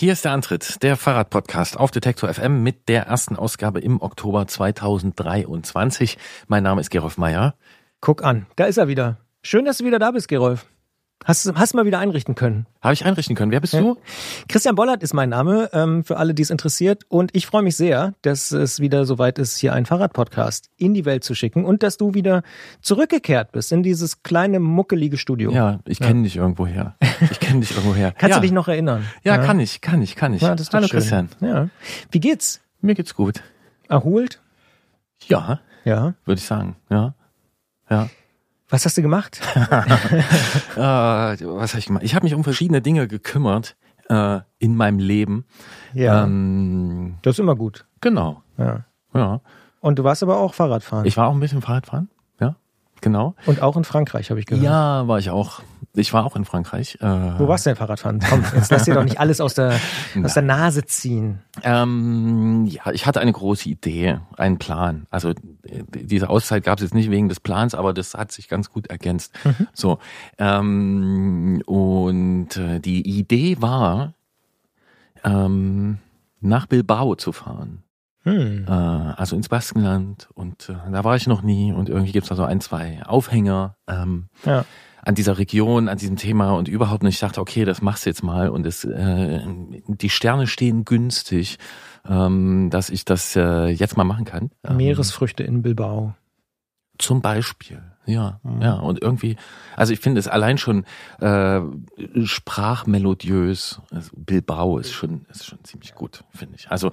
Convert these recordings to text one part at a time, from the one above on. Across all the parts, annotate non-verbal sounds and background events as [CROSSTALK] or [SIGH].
Hier ist der Antritt, der Fahrradpodcast auf Detektor FM mit der ersten Ausgabe im Oktober 2023. Mein Name ist Gerolf Meyer. Guck an, da ist er wieder. Schön, dass du wieder da bist, Gerolf. Hast, hast mal wieder einrichten können. Habe ich einrichten können. Wer bist ja. du? Christian Bollert ist mein Name, ähm, für alle, die es interessiert. Und ich freue mich sehr, dass es wieder soweit ist, hier einen Fahrradpodcast in die Welt zu schicken und dass du wieder zurückgekehrt bist in dieses kleine, muckelige Studio. Ja, ich kenne ja. dich irgendwo her. Ich kenne dich irgendwo her. [LAUGHS] Kannst ja. du dich noch erinnern? Ja, ja, kann ich, kann ich, kann ich. Ja, das ist Hallo, schön. Christian. Ja. Wie geht's? Mir geht's gut. Erholt? Ja. Ja. Würde ich sagen, ja. Ja. Was hast du gemacht? [LAUGHS] äh, was habe ich gemacht? Ich habe mich um verschiedene Dinge gekümmert äh, in meinem Leben. Ja. Ähm, das ist immer gut. Genau. Ja. ja. Und du warst aber auch Fahrradfahren. Ich war auch ein bisschen Fahrradfahren genau. Und auch in Frankreich, habe ich gehört. Ja, war ich auch. Ich war auch in Frankreich. Äh, Wo warst du denn Fahrradfahren? Komm, jetzt lass dir doch nicht alles aus der, [LAUGHS] aus der Nase ziehen. Ähm, ja, ich hatte eine große Idee, einen Plan. Also diese Auszeit gab es jetzt nicht wegen des Plans, aber das hat sich ganz gut ergänzt. Mhm. So ähm, und äh, die Idee war, ähm, nach Bilbao zu fahren. Hm. Äh, also ins Baskenland und äh, da war ich noch nie und irgendwie gibt's da so ein, zwei Aufhänger ähm, ja. an dieser Region, an diesem Thema und überhaupt nicht. Ich dachte, okay, das machst du jetzt mal und es, äh, die Sterne stehen günstig, ähm, dass ich das äh, jetzt mal machen kann. Ähm, Meeresfrüchte in Bilbao. Zum Beispiel, ja, mhm. ja. Und irgendwie, also ich finde es allein schon äh, sprachmelodiös. Also Bilbao ist schon, ist schon ziemlich gut, finde ich. Also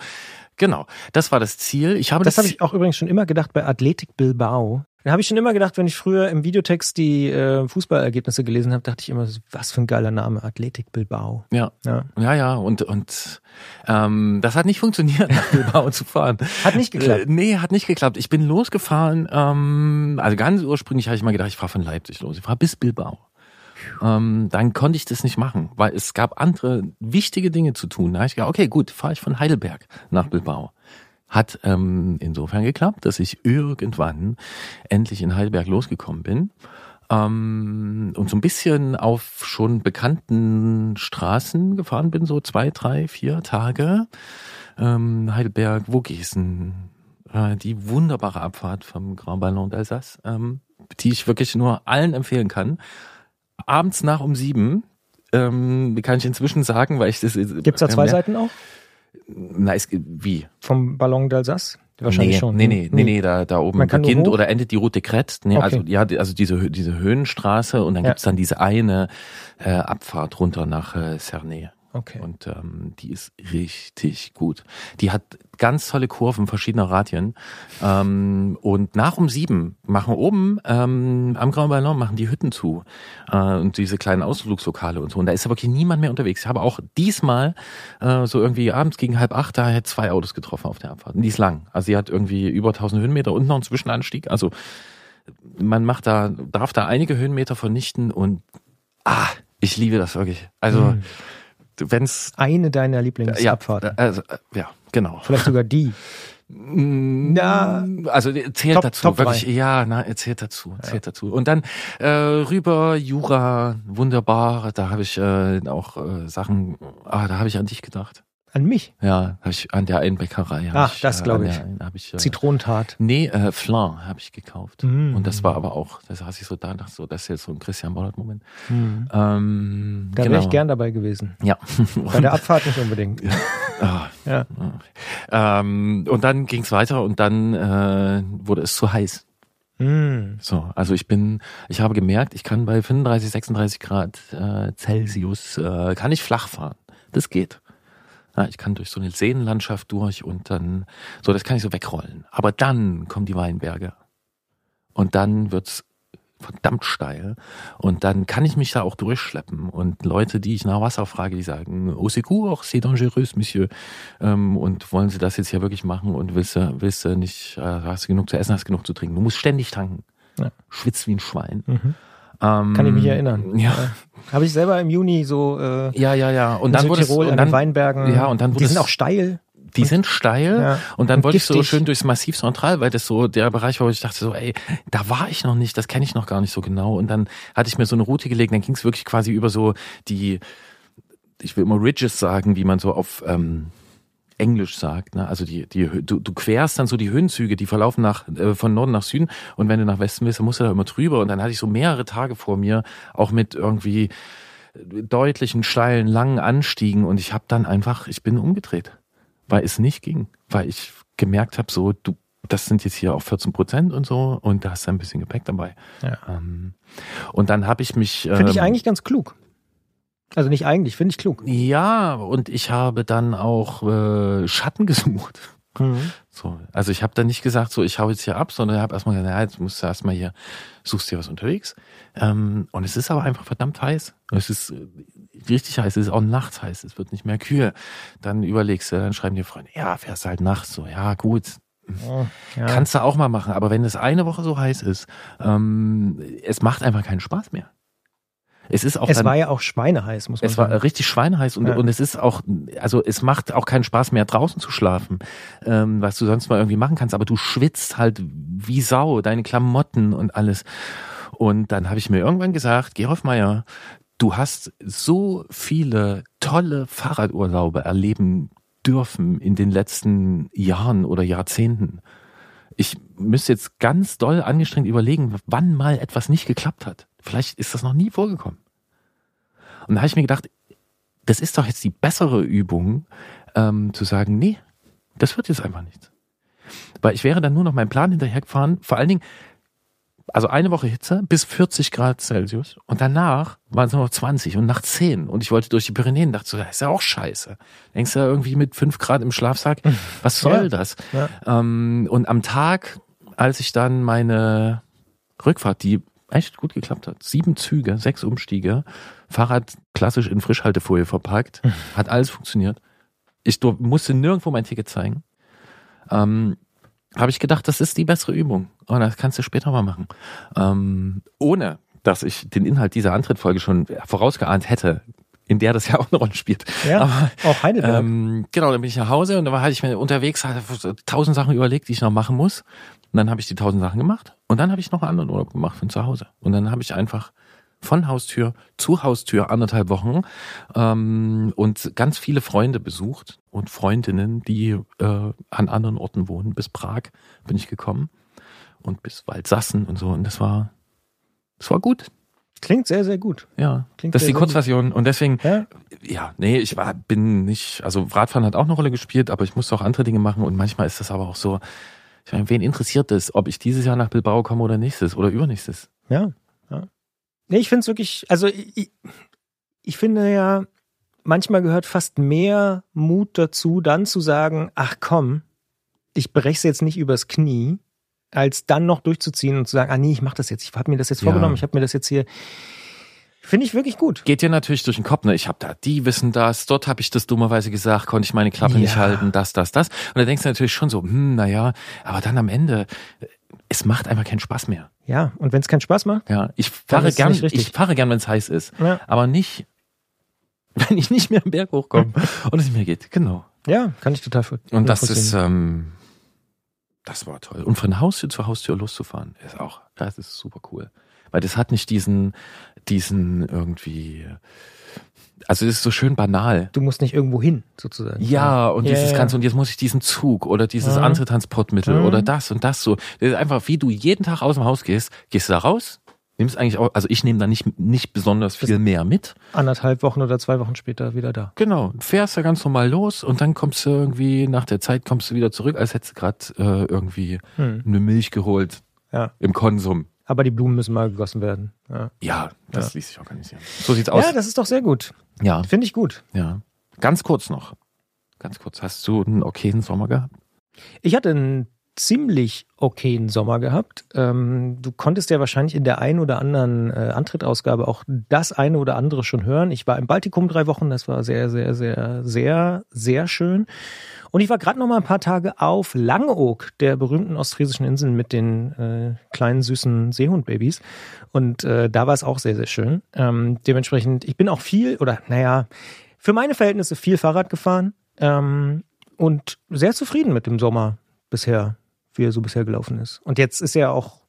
genau, das war das Ziel. Ich habe das, das habe ich auch übrigens schon immer gedacht bei Athletik Bilbao. Da habe ich schon immer gedacht, wenn ich früher im Videotext die äh, Fußballergebnisse gelesen habe, dachte ich immer, was für ein geiler Name, Athletik Bilbao. Ja, ja, ja, ja. Und und ähm, das hat nicht funktioniert, nach Bilbao zu fahren. [LAUGHS] Hat nicht geklappt. Äh, nee, hat nicht geklappt. Ich bin losgefahren. Ähm, also ganz ursprünglich habe ich mal gedacht, ich fahre von Leipzig los. Ich fahre bis Bilbao. Ähm, dann konnte ich das nicht machen, weil es gab andere wichtige Dinge zu tun. Da habe ich gedacht, okay, gut, fahre ich von Heidelberg nach Bilbao. Hat ähm, insofern geklappt, dass ich irgendwann endlich in Heidelberg losgekommen bin ähm, und so ein bisschen auf schon bekannten Straßen gefahren bin, so zwei, drei, vier Tage. Ähm, Heidelberg, Vogesen, äh, die wunderbare Abfahrt vom Grand Ballon d'Alsace, ähm, die ich wirklich nur allen empfehlen kann. Abends nach um sieben, ähm, kann ich inzwischen sagen, weil ich das. Gibt's da zwei Seiten auch? Na, es, wie? Vom Ballon d'Alsace? Wahrscheinlich nee, schon. Nee, nee, nee, nee, da, da oben beginnt oder endet die Route Crête. Nee, also, okay. also ja, also diese, diese Höhenstraße und dann ja. gibt's dann diese eine äh, Abfahrt runter nach äh, Cernay. Okay. Und ähm, die ist richtig gut. Die hat ganz tolle Kurven verschiedener Radien. Ähm, und nach um sieben machen oben ähm, am Grand Ballon machen die Hütten zu äh, und diese kleinen Ausflugslokale und so. Und da ist ja wirklich niemand mehr unterwegs. Ich habe auch diesmal äh, so irgendwie abends gegen halb acht da zwei Autos getroffen auf der Abfahrt. Und die ist lang. Also sie hat irgendwie über 1000 Höhenmeter und noch einen Zwischenanstieg. Also man macht da, darf da einige Höhenmeter vernichten und ah, ich liebe das wirklich. Also mhm wenn's eine deiner Lieblingsabfahrten. Ja, also, ja, genau. Vielleicht sogar die. Na, also erzählt top, dazu, top wirklich, ja, na, erzählt dazu, erzählt ja. dazu. Und dann äh, rüber, Jura, wunderbar, da habe ich äh, auch äh, Sachen, ah, da habe ich an dich gedacht. An mich? Ja, hab ich an der Einbäckerei. Ach, ich, das glaube ich. hab ich äh, Zitronentat. Nee, äh, Flan habe ich gekauft. Mm. Und das war aber auch, das saß ich so da, dachte so, das ist jetzt so ein Christian Bollert-Moment. Mm. Ähm, da wäre genau. ich gern dabei gewesen. Ja. [LAUGHS] Bei der Abfahrt nicht unbedingt. Ja. Ah. ja. Ähm, und dann ging's weiter und dann äh, wurde es zu heiß. Mm. So, also ich bin, ich habe gemerkt, ich kann bei 35, 36 Grad äh, Celsius, äh, kann ich flach fahren. Das geht. Ja, ich kann durch so eine Seenlandschaft durch und dann, so, das kann ich so wegrollen. Aber dann kommen die Weinberge. Und dann wird's verdammt steil. Und dann kann ich mich da auch durchschleppen. Und Leute, die ich nach Wasser frage, die sagen, au secours, c'est dangereux, Monsieur. Ähm, und wollen sie das jetzt hier wirklich machen? Und willst du, willst du nicht, äh, hast du genug zu essen, hast du genug zu trinken? Du musst ständig tanken. Ja. Schwitzt wie ein Schwein. Mhm. Ähm, Kann ich mich erinnern. Ja. Habe ich selber im Juni so äh, Ja, ja, ja. Und dann wurde Tirol es, und dann, Weinbergen. Ja, und dann wurde Die sind auch steil. Die sind steil ja. und dann und wollte ich so schön durchs Massiv Central, weil das so der Bereich war, wo ich dachte so, ey, da war ich noch nicht, das kenne ich noch gar nicht so genau. Und dann hatte ich mir so eine Route gelegt, dann ging es wirklich quasi über so die ich will immer Ridges sagen, wie man so auf ähm, Englisch sagt. Ne? Also die, die, du, du querst dann so die Höhenzüge, die verlaufen nach, äh, von Norden nach Süden und wenn du nach Westen willst, dann musst du da immer drüber. Und dann hatte ich so mehrere Tage vor mir, auch mit irgendwie deutlichen, steilen, langen Anstiegen und ich habe dann einfach, ich bin umgedreht, weil es nicht ging, weil ich gemerkt habe, so, du, das sind jetzt hier auch 14 Prozent und so und da hast du ein bisschen Gepäck dabei. Ja. Ähm, und dann habe ich mich. Finde ich ähm, eigentlich ganz klug. Also nicht eigentlich, finde ich klug. Ja, und ich habe dann auch äh, Schatten [LAUGHS] gesucht. Mhm. So, also ich habe dann nicht gesagt, so ich hau jetzt hier ab, sondern habe erstmal gesagt, ja, jetzt musst du erstmal hier, suchst dir was unterwegs. Ähm, und es ist aber einfach verdammt heiß. Es ist äh, richtig heiß, es ist auch nachts heiß, es wird nicht mehr kühl. Dann überlegst du, dann schreiben dir Freunde, ja, fährst halt nachts so, ja gut, Ja. kannst du auch mal machen. Aber wenn es eine Woche so heiß ist, ähm, es macht einfach keinen Spaß mehr. Es ist auch es dann, war ja auch schweineheiß, muss man es war sagen. richtig schweineheiß und, Ja. und es ist auch, also es macht auch keinen Spaß mehr draußen zu schlafen, ähm, was du sonst mal irgendwie machen kannst, aber du schwitzt halt wie Sau, deine Klamotten und alles. Und dann habe ich mir irgendwann gesagt, Gerolf Meyer, du hast so viele tolle Fahrradurlaube erleben dürfen in den letzten Jahren oder Jahrzehnten. Ich müsste jetzt ganz doll angestrengt überlegen, wann mal etwas nicht geklappt hat. Vielleicht ist das noch nie vorgekommen. Und da habe ich mir gedacht, das ist doch jetzt die bessere Übung, ähm, zu sagen, nee, das wird jetzt einfach nichts. Weil ich wäre dann nur noch meinem Plan hinterhergefahren, vor allen Dingen, also eine Woche Hitze bis 40 Grad Celsius und danach waren es nur noch 20 und nach 10 und ich wollte durch die Pyrenäen, dachte so, das ist ja auch scheiße. Denkst du irgendwie mit 5 Grad im Schlafsack, [LAUGHS] was soll Ja. das? Ja. Ähm, und am Tag, als ich dann meine Rückfahrt, die echt gut geklappt hat, sieben Züge, sechs Umstiege, Fahrrad klassisch in Frischhaltefolie verpackt, [LAUGHS] hat alles funktioniert. Ich musste nirgendwo mein Ticket zeigen. Ähm, habe ich gedacht, das ist die bessere Übung. Und das kannst du später mal machen. Ähm, ohne, dass ich den Inhalt dieser Antrittfolge schon vorausgeahnt hätte, in der das ja auch eine Rolle spielt. Ja, Aber, auch Heidelberg. ähm, genau, dann bin ich nach Hause und da war hatte ich mir unterwegs tausend Sachen überlegt, die ich noch machen muss. Und dann habe ich die tausend Sachen gemacht und dann habe ich noch einen anderen Urlaub gemacht von zu Hause. Und dann habe ich einfach von Haustür zu Haustür anderthalb Wochen ähm, und ganz viele Freunde besucht und Freundinnen, die äh, an anderen Orten wohnen. Bis Prag bin ich gekommen und bis Waldsassen und so. Und das war, das war gut. Klingt sehr, sehr gut. Ja, Klingt das ist die Kurzversion. Und deswegen Ja, ja, nee, ich war, bin nicht, also Radfahren hat auch eine Rolle gespielt, aber ich musste auch andere Dinge machen und manchmal ist das aber auch so, ich meine, wen interessiert das, ob ich dieses Jahr nach Bilbao komme oder nächstes oder übernächstes? ja. ja. Nee, ich finde es wirklich, also ich, ich finde ja, manchmal gehört fast mehr Mut dazu, dann zu sagen, ach komm, ich brech's jetzt nicht übers Knie, als dann noch durchzuziehen und zu sagen, ah nee, ich mach das jetzt, ich habe mir das jetzt Ja. vorgenommen, ich habe mir das jetzt hier, finde ich wirklich gut. Geht dir natürlich durch den Kopf, ne? Ich habe da, die wissen das, dort habe ich das dummerweise gesagt, konnte ich meine Klappe Ja. nicht halten, das, das, das. Und da denkst du natürlich schon so, hm, naja, aber dann am Ende, es macht einfach keinen Spaß mehr. Ja, und wenn es keinen Spaß macht, Ja, ich fahre gern, ich fahre gern, wenn es heiß ist, ja, aber nicht, [LAUGHS] wenn ich nicht mehr am Berg hochkomme [LAUGHS] und es mehr geht. Genau. ja kann ich total ver- Und das ist, ähm, das war toll. Und von Haustür zu Haustür loszufahren, ist auch, das ist super cool. Weil das hat nicht diesen, diesen irgendwie, also es ist so schön banal. Du musst nicht irgendwo hin, sozusagen. Ja, und Ja, dieses ja. Ganze, und jetzt muss ich diesen Zug oder dieses Mhm. andere Transportmittel Mhm. oder das und das so. Das ist einfach, wie du jeden Tag aus dem Haus gehst, gehst du da raus, nimmst eigentlich auch, also ich nehme da nicht, nicht besonders viel mehr mit. Anderthalb Wochen oder zwei Wochen später wieder da. Genau, fährst da ganz normal los und dann kommst du irgendwie, nach der Zeit kommst du wieder zurück, als hättest du gerade äh, irgendwie Hm. eine Milch geholt Ja. im Konsum. Aber die Blumen müssen mal gegossen werden. Ja, Ja, das Ja. ließ sich organisieren. So sieht's aus. ja das ist doch sehr gut. Ja, Finde ich gut. ja. Ganz kurz noch. Ganz kurz. Hast du einen okayen Sommer gehabt? Ich hatte einen ziemlich okayen Sommer gehabt. Ähm, du konntest ja wahrscheinlich in der einen oder anderen äh, Antrittausgabe auch das eine oder andere schon hören. Ich war im Baltikum drei Wochen, das war sehr, sehr, sehr, sehr, sehr schön. Und ich war gerade noch mal ein paar Tage auf Langeoog, der berühmten ostfriesischen Inseln mit den äh, kleinen süßen Seehundbabys. Und äh, da war es auch sehr, sehr schön. Ähm, dementsprechend, ich bin auch viel oder naja, für meine Verhältnisse viel Fahrrad gefahren ähm, und sehr zufrieden mit dem Sommer bisher, wie er so bisher gelaufen ist. Und jetzt ist ja auch,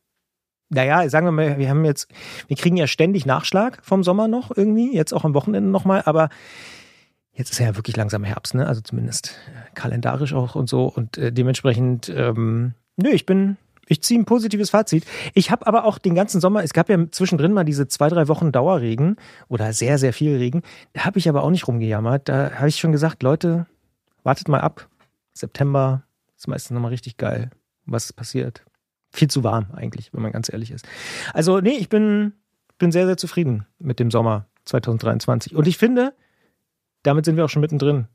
naja, sagen wir mal, wir haben jetzt, wir kriegen ja ständig Nachschlag vom Sommer noch irgendwie, jetzt auch am Wochenende nochmal, aber Jetzt ist ja wirklich langsam Herbst, ne? Also zumindest kalendarisch auch und so. Und äh, dementsprechend, ähm, nö, ich bin, ich ziehe ein positives Fazit. Ich habe aber auch den ganzen Sommer, es gab ja zwischendrin mal diese zwei, drei Wochen Dauerregen oder sehr, sehr viel Regen. Da habe ich aber auch nicht rumgejammert. Da habe ich schon gesagt, Leute, wartet mal ab. September ist meistens nochmal richtig geil, was passiert. Viel zu warm eigentlich, wenn man ganz ehrlich ist. Also, nee, ich bin, bin sehr, sehr zufrieden mit dem Sommer 2023. Und ich finde, damit sind wir auch schon mittendrin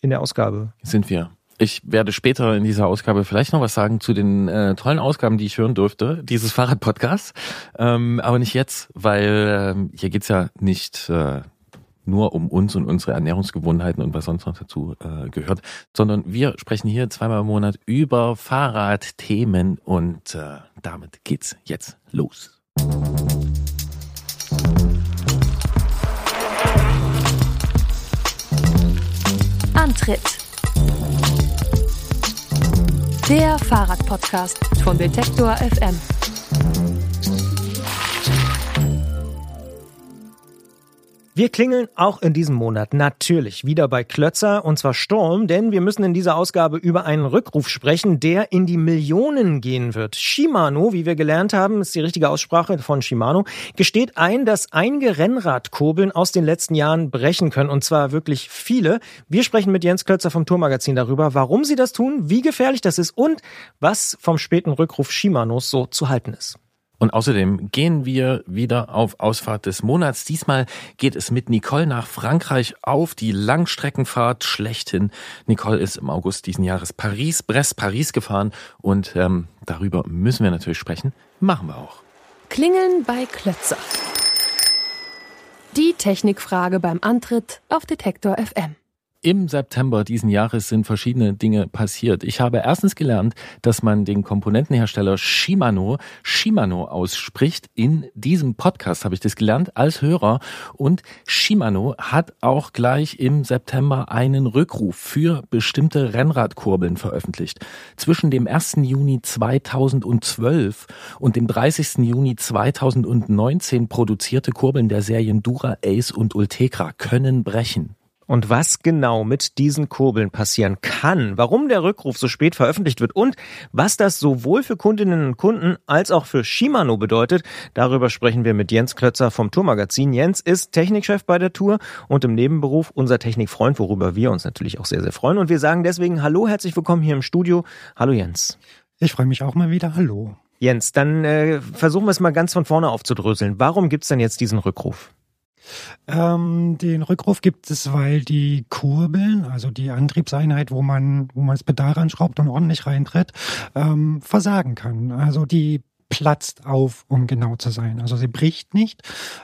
in der Ausgabe. Sind wir. Ich werde später in dieser Ausgabe vielleicht noch was sagen zu den äh, tollen Ausgaben, die ich hören durfte, dieses Fahrradpodcasts. Ähm, aber nicht jetzt, weil ähm, hier geht's ja nicht äh, nur um uns und unsere Ernährungsgewohnheiten und was sonst noch dazu äh, gehört, sondern wir sprechen hier zweimal im Monat über Fahrradthemen und äh, damit geht's jetzt los. Antritt. Der Fahrradpodcast von Detektor FM. Wir klingeln auch in diesem Monat natürlich wieder bei Klötzer und zwar Sturm, denn wir müssen in dieser Ausgabe über einen Rückruf sprechen, der in die Millionen gehen wird. Shimano, wie wir gelernt haben, ist die richtige Aussprache von Shimano, gesteht ein, dass einige Rennradkurbeln aus den letzten Jahren brechen können und zwar wirklich viele. Wir sprechen mit Jens Klötzer vom Tourmagazin darüber, warum sie das tun, wie gefährlich das ist und was vom späten Rückruf Shimanos so zu halten ist. Und außerdem gehen wir wieder auf Ausfahrt des Monats. Diesmal geht es mit Nicole nach Frankreich auf die Langstreckenfahrt schlechthin. Nicole ist im August diesen Jahres Paris, Brest, Paris gefahren und ähm, darüber müssen wir natürlich sprechen. Machen wir auch. Klingeln bei Klötzer. Die Technikfrage beim Antritt auf Detektor FM. Im September diesen Jahres sind verschiedene Dinge passiert. Ich habe erstens gelernt, dass man den Komponentenhersteller Shimano Shimano ausspricht. In diesem Podcast habe ich das gelernt als Hörer. Und Shimano hat auch gleich im September einen Rückruf für bestimmte Rennradkurbeln veröffentlicht. Zwischen dem 1. Juni 2012 und dem 30. Juni 2019 produzierte Kurbeln der Serien Dura, Ace und Ultegra können brechen. Und was genau mit diesen Kurbeln passieren kann, warum der Rückruf so spät veröffentlicht wird und was das sowohl für Kundinnen und Kunden als auch für Shimano bedeutet, darüber sprechen wir mit Jens Klötzer vom Tourmagazin. Jens ist Technikchef bei der Tour und im Nebenberuf unser Technikfreund, worüber wir uns natürlich auch sehr, sehr freuen. Und wir sagen deswegen Hallo, herzlich willkommen hier im Studio. Hallo Jens. Ich freue mich auch mal wieder. Hallo. Jens, dann äh, versuchen wir es mal ganz von vorne aufzudröseln. Warum gibt's denn jetzt diesen Rückruf? Ähm, den Rückruf gibt es, weil die Kurbeln, also die Antriebseinheit, wo man, wo man das Pedal ranschraubt und ordentlich reintritt, ähm, versagen kann. Also die platzt auf, um genau zu sein. Also sie bricht nicht,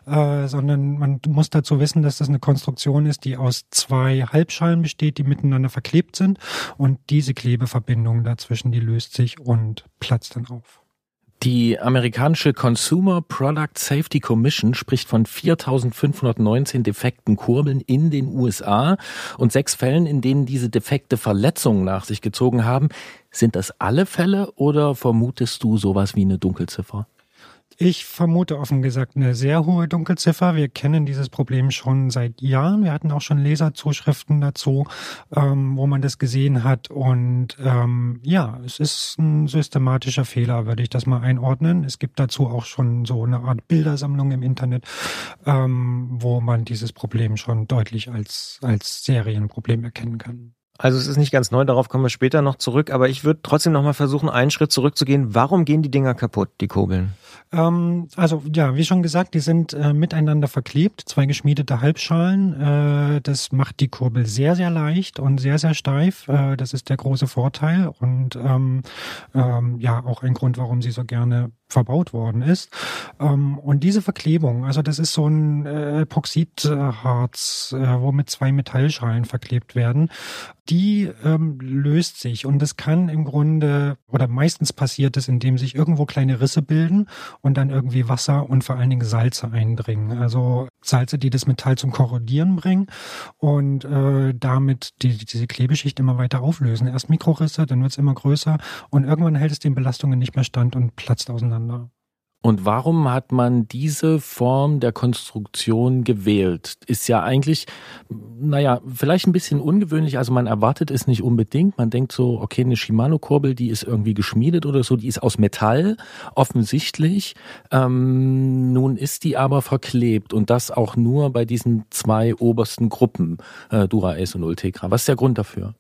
äh, sondern man muss dazu wissen, dass das eine Konstruktion ist, die aus zwei Halbschalen besteht, die miteinander verklebt sind und diese Klebeverbindung dazwischen, die löst sich und platzt dann auf. Die amerikanische Consumer Product Safety Commission spricht von 4.519 defekten Kurbeln in den USA und sechs Fällen, in denen diese defekte Verletzungen nach sich gezogen haben. Sind das alle Fälle oder vermutest du sowas wie eine Dunkelziffer? Ich vermute offen gesagt eine sehr hohe Dunkelziffer. Wir kennen dieses Problem schon seit Jahren. Wir hatten auch schon Leserzuschriften dazu, ähm, wo man das gesehen hat. Und ähm, ja, es ist ein systematischer Fehler, würde ich das mal einordnen. Es gibt dazu auch schon so eine Art Bildersammlung im Internet, ähm, wo man dieses Problem schon deutlich als, als Serienproblem erkennen kann. Also es ist nicht ganz neu, darauf kommen wir später noch zurück, aber ich würde trotzdem noch mal versuchen, einen Schritt zurückzugehen. Warum gehen die Dinger kaputt, die Kurbeln? Ähm, also ja, wie schon gesagt, die sind äh, miteinander verklebt, zwei geschmiedete Halbschalen. Äh, das macht die Kurbel sehr, sehr leicht und sehr, sehr steif. Äh, das ist der große Vorteil und ähm, ähm, ja auch ein Grund, warum sie so gerne verbaut worden ist. Ähm, und diese Verklebung, also das ist so ein äh, Epoxidharz, äh, wo mit zwei Metallschalen verklebt werden, die ähm, löst sich und das kann im Grunde oder meistens passiert es, indem sich irgendwo kleine Risse bilden und dann irgendwie Wasser und vor allen Dingen Salze eindringen. Also Salze, die das Metall zum Korrodieren bringen und äh, damit die, diese Klebeschicht immer weiter auflösen. Erst Mikrorisse, dann wird es immer größer und irgendwann hält es den Belastungen nicht mehr stand und platzt auseinander. Und warum hat man diese Form der Konstruktion gewählt? Ist ja eigentlich, naja, vielleicht ein bisschen ungewöhnlich. Also man erwartet es nicht unbedingt. Man denkt so, okay, eine Shimano-Kurbel, die ist irgendwie geschmiedet oder so, die ist aus Metall, offensichtlich. Ähm, nun ist die aber verklebt und das auch nur bei diesen zwei obersten Gruppen, äh, Dura Ace und Ultegra. Was ist der Grund dafür?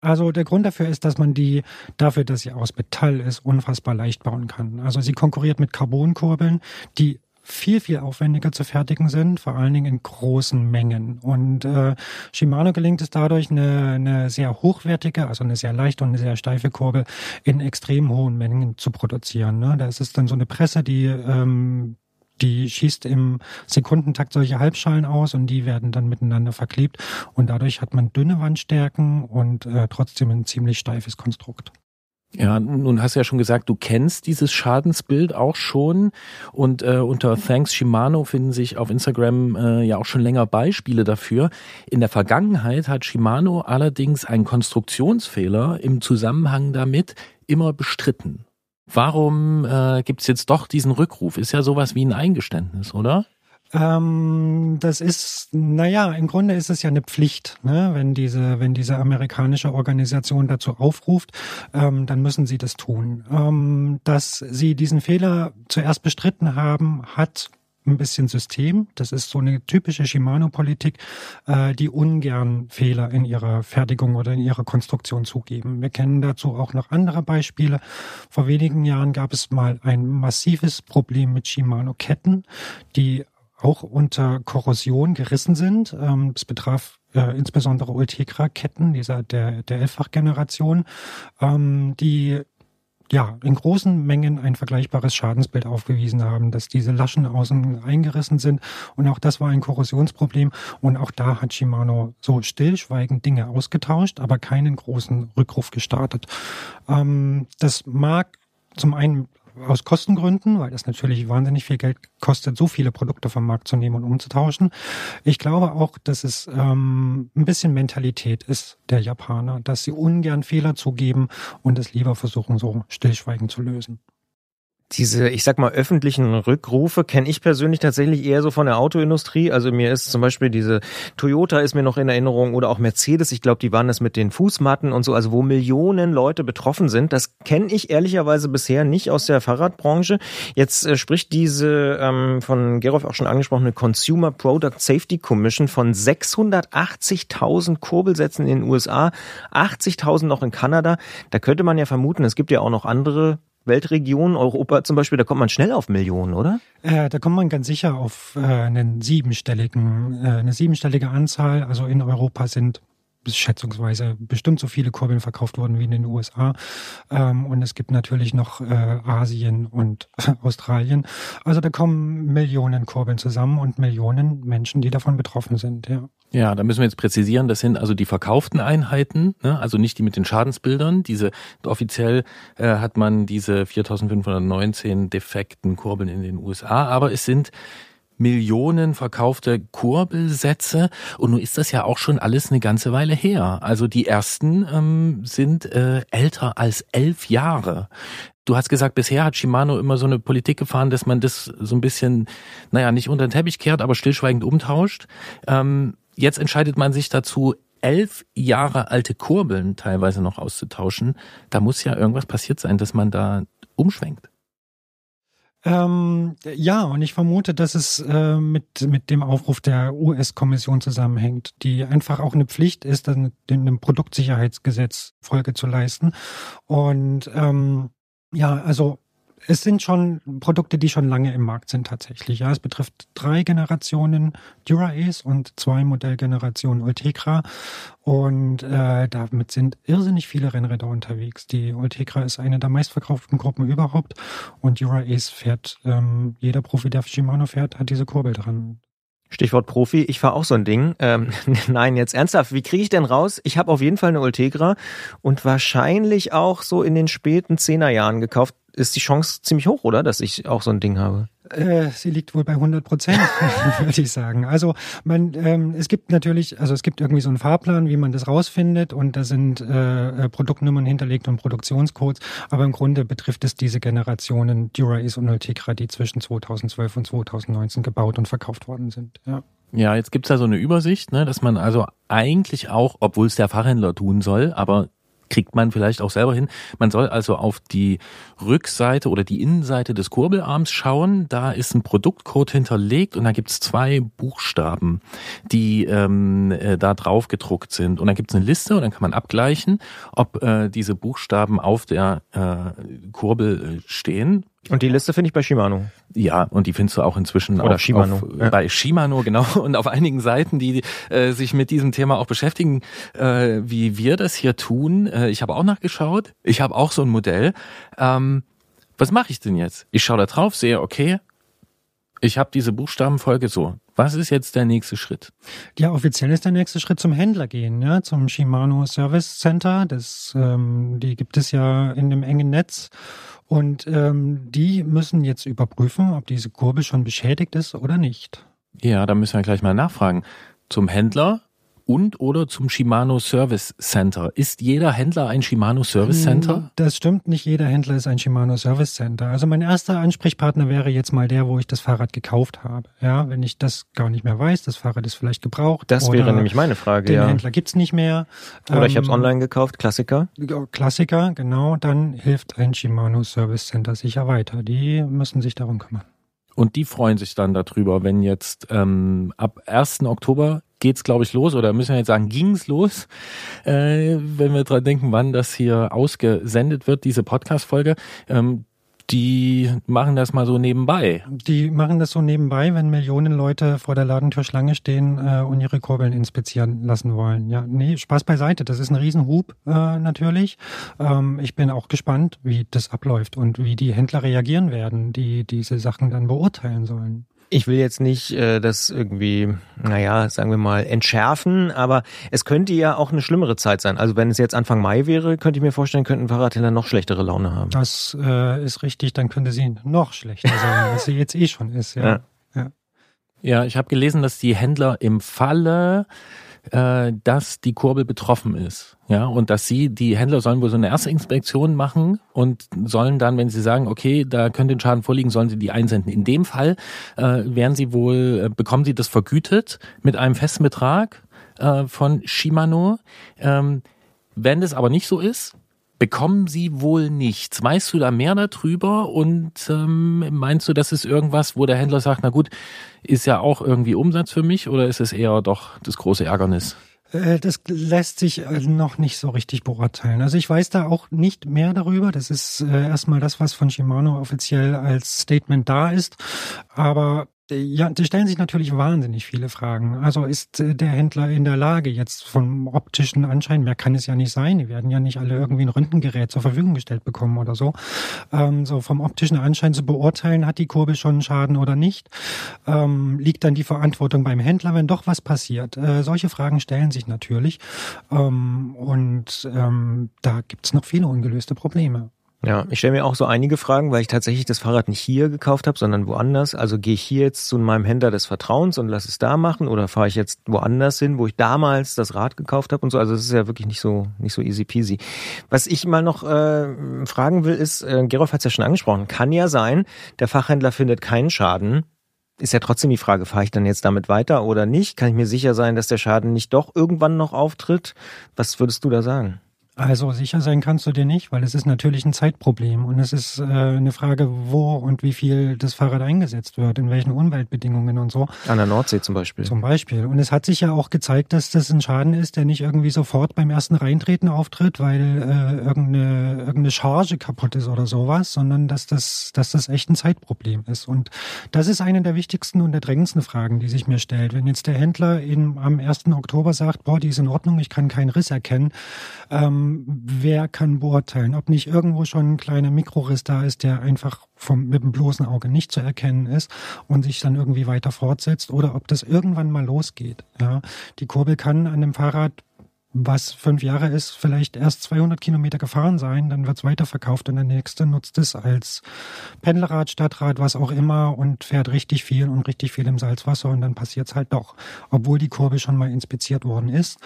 Also der Grund dafür ist, dass man die dafür, dass sie aus Metall ist, unfassbar leicht bauen kann. Also sie konkurriert mit Carbonkurbeln, die viel, viel aufwendiger zu fertigen sind, vor allen Dingen in großen Mengen. Und äh, Shimano gelingt es dadurch, eine, eine sehr hochwertige, also eine sehr leichte und eine sehr steife Kurbel in extrem hohen Mengen zu produzieren. Ne? Da ist es dann so eine Presse, die ähm, die schießt im Sekundentakt solche Halbschalen aus und die werden dann miteinander verklebt und dadurch hat man dünne Wandstärken und äh, trotzdem ein ziemlich steifes Konstrukt. Ja, nun hast du ja schon gesagt, du kennst dieses Schadensbild auch schon und äh, unter Thanks Shimano finden sich auf Instagram äh, ja auch schon länger Beispiele dafür. In der Vergangenheit hat Shimano allerdings einen Konstruktionsfehler im Zusammenhang damit immer bestritten. Warum äh, gibt jetzt doch diesen Rückruf? Ist ja sowas wie ein Eingeständnis, oder? Ähm, das ist, naja, im Grunde ist es ja eine Pflicht, ne? wenn diese, wenn diese amerikanische Organisation dazu aufruft, ähm, dann müssen sie das tun. Ähm, dass sie diesen Fehler zuerst bestritten haben, hat ein bisschen System. Das ist so eine typische Shimano-Politik, äh, die ungern Fehler in ihrer Fertigung oder in ihrer Konstruktion zugeben. Wir kennen dazu auch noch andere Beispiele. Vor wenigen Jahren gab es mal ein massives Problem mit Shimano-Ketten, die auch unter Korrosion gerissen sind. Ähm, betraf äh, insbesondere Ultegra-Ketten dieser der der Elffach-Generation, ähm, die ja, in großen Mengen ein vergleichbares Schadensbild aufgewiesen haben, dass diese Laschen außen eingerissen sind. Und auch das war ein Korrosionsproblem. Und auch da hat Shimano so stillschweigend Dinge ausgetauscht, aber keinen großen Rückruf gestartet. Ähm, das mag zum einen aus Kostengründen, weil das natürlich wahnsinnig viel Geld kostet, so viele Produkte vom Markt zu nehmen und umzutauschen. Ich glaube auch, dass es ähm, ein bisschen Mentalität ist der Japaner, dass sie ungern Fehler zugeben und es lieber versuchen, so stillschweigend zu lösen. Diese, ich sag mal, öffentlichen Rückrufe kenne ich persönlich tatsächlich eher so von der Autoindustrie. Also mir ist zum Beispiel diese Toyota ist mir noch in Erinnerung oder auch Mercedes. Ich glaube, die waren das mit den Fußmatten und so, also wo Millionen Leute betroffen sind. Das kenne ich ehrlicherweise bisher nicht aus der Fahrradbranche. Jetzt äh, spricht diese ähm, von Gerolf auch schon angesprochene Consumer Product Safety Commission von 680.000 Kurbelsätzen in den USA, 80.000 noch in Kanada. Da könnte man ja vermuten, es gibt ja auch noch andere Weltregionen, Europa zum Beispiel, da kommt man schnell auf Millionen, oder? Äh, da kommt man ganz sicher auf äh, einen siebenstelligen, äh, eine siebenstellige Anzahl. Also in Europa sind schätzungsweise bestimmt so viele Kurbeln verkauft worden wie in den USA. Ähm, und es gibt natürlich noch äh, Asien und [LAUGHS] Australien. Also da kommen Millionen Kurbeln zusammen und Millionen Menschen, die davon betroffen sind, ja. Ja, da müssen wir jetzt präzisieren, das sind also die verkauften Einheiten, ne? also nicht die mit den Schadensbildern. Diese offiziell äh, hat man diese 4519 defekten Kurbeln in den USA, aber es sind Millionen verkaufte Kurbelsätze und nun ist das ja auch schon alles eine ganze Weile her. Also die ersten ähm, sind äh, älter als elf Jahre. Du hast gesagt, bisher hat Shimano immer so eine Politik gefahren, dass man das so ein bisschen, naja, nicht unter den Teppich kehrt, aber stillschweigend umtauscht. Ähm, jetzt entscheidet man sich dazu, elf Jahre alte Kurbeln teilweise noch auszutauschen. Da muss ja irgendwas passiert sein, dass man da umschwenkt. Ähm, ja, und ich vermute, dass es äh, mit, mit dem Aufruf der US-Kommission zusammenhängt, die einfach auch eine Pflicht ist, dann dem Produktsicherheitsgesetz Folge zu leisten. Und ähm, ja, also es sind schon Produkte, die schon lange im Markt sind tatsächlich. Ja, es betrifft drei Generationen Dura-Ace und zwei Modellgenerationen Ultegra. Und äh, damit sind irrsinnig viele Rennräder unterwegs. Die Ultegra ist eine der meistverkauften Gruppen überhaupt. Und Dura-Ace fährt, ähm, jeder Profi, der Shimano fährt, hat diese Kurbel dran. Stichwort Profi, ich fahre auch so ein Ding. Ähm, [LAUGHS] nein, jetzt ernsthaft, wie kriege ich denn raus? Ich habe auf jeden Fall eine Ultegra und wahrscheinlich auch so in den späten Zehnerjahren gekauft ist die Chance ziemlich hoch, oder? Dass ich auch so ein Ding habe. Äh, sie liegt wohl bei 100 Prozent, [LAUGHS] würde ich sagen. Also man, ähm, es gibt natürlich, also es gibt irgendwie so einen Fahrplan, wie man das rausfindet und da sind äh, äh Produktnummern hinterlegt und Produktionscodes, aber im Grunde betrifft es diese Generationen Dura-Ace und Ultegra, die zwischen 2012 und 2019 gebaut und verkauft worden sind. Ja. Ja, jetzt gibt's da so eine Übersicht, ne, dass man also eigentlich auch, obwohl es der Fachhändler tun soll, aber kriegt man vielleicht auch selber hin. Man soll also auf die Rückseite oder die Innenseite des Kurbelarms schauen. Da ist ein Produktcode hinterlegt und da gibt's zwei Buchstaben, die ähm, äh, da drauf gedruckt sind. Und dann gibt's eine Liste und dann kann man abgleichen, ob äh, diese Buchstaben auf der äh, Kurbel äh, stehen und die Liste finde ich bei Shimano. Ja, und die findest du auch inzwischen Oder auf, Shimano. Auf, ja. bei Shimano, genau, [LAUGHS] und auf einigen Seiten, die äh, sich mit diesem Thema auch beschäftigen, äh, wie wir das hier tun. Äh, ich habe auch nachgeschaut. Ich habe auch so ein Modell. Ähm, was mache ich denn jetzt? Ich schaue da drauf, sehe, okay, ich habe diese Buchstabenfolge so. Was ist jetzt der nächste Schritt? Ja, offiziell ist der nächste Schritt zum Händler gehen, ja, zum Shimano Service Center. Das, ähm, die gibt es ja in dem engen Netz. Und ähm, die müssen jetzt überprüfen, ob diese Kurbel schon beschädigt ist oder nicht. Ja, da müssen wir gleich mal nachfragen. Zum Händler und oder zum Shimano Service Center. Ist jeder Händler ein Shimano Service Center? Hm, das stimmt, nicht jeder Händler ist ein Shimano Service Center. Also mein erster Ansprechpartner wäre jetzt mal der, wo ich das Fahrrad gekauft habe. Ja, wenn ich das gar nicht mehr weiß, das Fahrrad ist vielleicht gebraucht. Das wäre nämlich meine Frage, den ja. Händler gibt's nicht mehr. Oder ähm, ich habe es online gekauft, Klassiker. Klassiker, genau. Dann hilft ein Shimano Service Center sicher weiter. Die müssen sich darum kümmern. Und die freuen sich dann darüber, wenn jetzt ähm, ab 1. Oktober geht's, glaube ich, los, oder müssen wir jetzt sagen, ging's los, äh, wenn wir dran denken, wann das hier ausgesendet wird, diese Podcast-Folge. Ähm, die machen das mal so nebenbei. Die machen das so nebenbei, wenn Millionen Leute vor der Ladentür Schlange stehen äh, und ihre Kurbeln inspizieren lassen wollen. Ja, nee, Spaß beiseite. Das ist ein Riesenhub äh, natürlich. Ähm, ich bin auch gespannt, wie das abläuft und wie die Händler reagieren werden, die diese Sachen dann beurteilen sollen. Ich will jetzt nicht äh, das irgendwie, naja, sagen wir mal, entschärfen, aber es könnte ja auch eine schlimmere Zeit sein. Also wenn es jetzt Anfang Mai wäre, könnte ich mir vorstellen, könnten Fahrradhändler noch schlechtere Laune haben. Das äh, ist richtig, dann könnte sie noch schlechter sein, als sie jetzt eh schon ist. Ja, ja. ja. ja ich habe gelesen, dass die Händler im Falle äh, dass die Kurbel betroffen ist. Ja, und dass sie, die Händler sollen wohl so eine erste Inspektion machen und sollen dann, wenn sie sagen, okay, da könnte ein Schaden vorliegen, sollen sie die einsenden. In dem Fall äh, werden sie wohl, äh, bekommen sie das vergütet mit einem festen Betrag äh, von Shimano. Ähm, wenn das aber nicht so ist, bekommen sie wohl nichts. Weißt du da mehr darüber und ähm, meinst du, das ist irgendwas, wo der Händler sagt, na gut, ist ja auch irgendwie Umsatz für mich oder ist es eher doch das große Ärgernis? Äh, das lässt sich äh, noch nicht so richtig beurteilen. Also ich weiß da auch nicht mehr darüber. Das ist äh, erstmal das, was von Shimano offiziell als Statement da ist. Aber ja, da stellen sich natürlich wahnsinnig viele Fragen. Also ist äh, der Händler in der Lage, jetzt vom optischen Anschein, mehr kann es ja nicht sein, die werden ja nicht alle irgendwie ein Röntgengerät zur Verfügung gestellt bekommen oder so, ähm, so vom optischen Anschein zu beurteilen, hat die Kurbel schon einen Schaden oder nicht, ähm, liegt dann die Verantwortung beim Händler, wenn doch was passiert. Äh, solche Fragen stellen sich natürlich ähm, und ähm, da gibt's noch viele ungelöste Probleme. Ja, ich stelle mir auch so einige Fragen, weil ich tatsächlich das Fahrrad nicht hier gekauft habe, sondern woanders. Also gehe ich hier jetzt zu meinem Händler des Vertrauens und lasse es da machen oder fahre ich jetzt woanders hin, wo ich damals das Rad gekauft habe und so. Also das ist ja wirklich nicht so nicht so easy peasy. Was ich mal noch äh, fragen will, ist, äh, Gerolf hat es ja schon angesprochen, kann ja sein, der Fachhändler findet keinen Schaden. Ist ja trotzdem die Frage, fahre ich dann jetzt damit weiter oder nicht? Kann ich mir sicher sein, dass der Schaden nicht doch irgendwann noch auftritt? Was würdest du da sagen? Also sicher sein kannst du dir nicht, weil es ist natürlich ein Zeitproblem und es ist äh, eine Frage, wo und wie viel das Fahrrad eingesetzt wird, in welchen Umweltbedingungen und so. An der Nordsee zum Beispiel. Zum Beispiel. Und es hat sich ja auch gezeigt, dass das ein Schaden ist, der nicht irgendwie sofort beim ersten Reintreten auftritt, weil äh, irgendeine, irgendeine Charge kaputt ist oder sowas, sondern dass das, dass das echt ein Zeitproblem ist. Und das ist eine der wichtigsten und der drängendsten Fragen, die sich mir stellt. Wenn jetzt der Händler in, am 1. Oktober sagt, boah, die ist in Ordnung, ich kann keinen Riss erkennen, ähm, wer kann beurteilen, ob nicht irgendwo schon ein kleiner Mikroriss da ist, der einfach vom, mit dem bloßen Auge nicht zu erkennen ist und sich dann irgendwie weiter fortsetzt oder ob das irgendwann mal losgeht. Ja, die Kurbel kann an dem Fahrrad was fünf Jahre ist, vielleicht erst 200 Kilometer gefahren sein, dann wird's weiterverkauft und der nächste nutzt es als Pendlerrad, Stadtrad, was auch immer und fährt richtig viel und richtig viel im Salzwasser und dann passiert's halt doch, obwohl die Kurve schon mal inspiziert worden ist.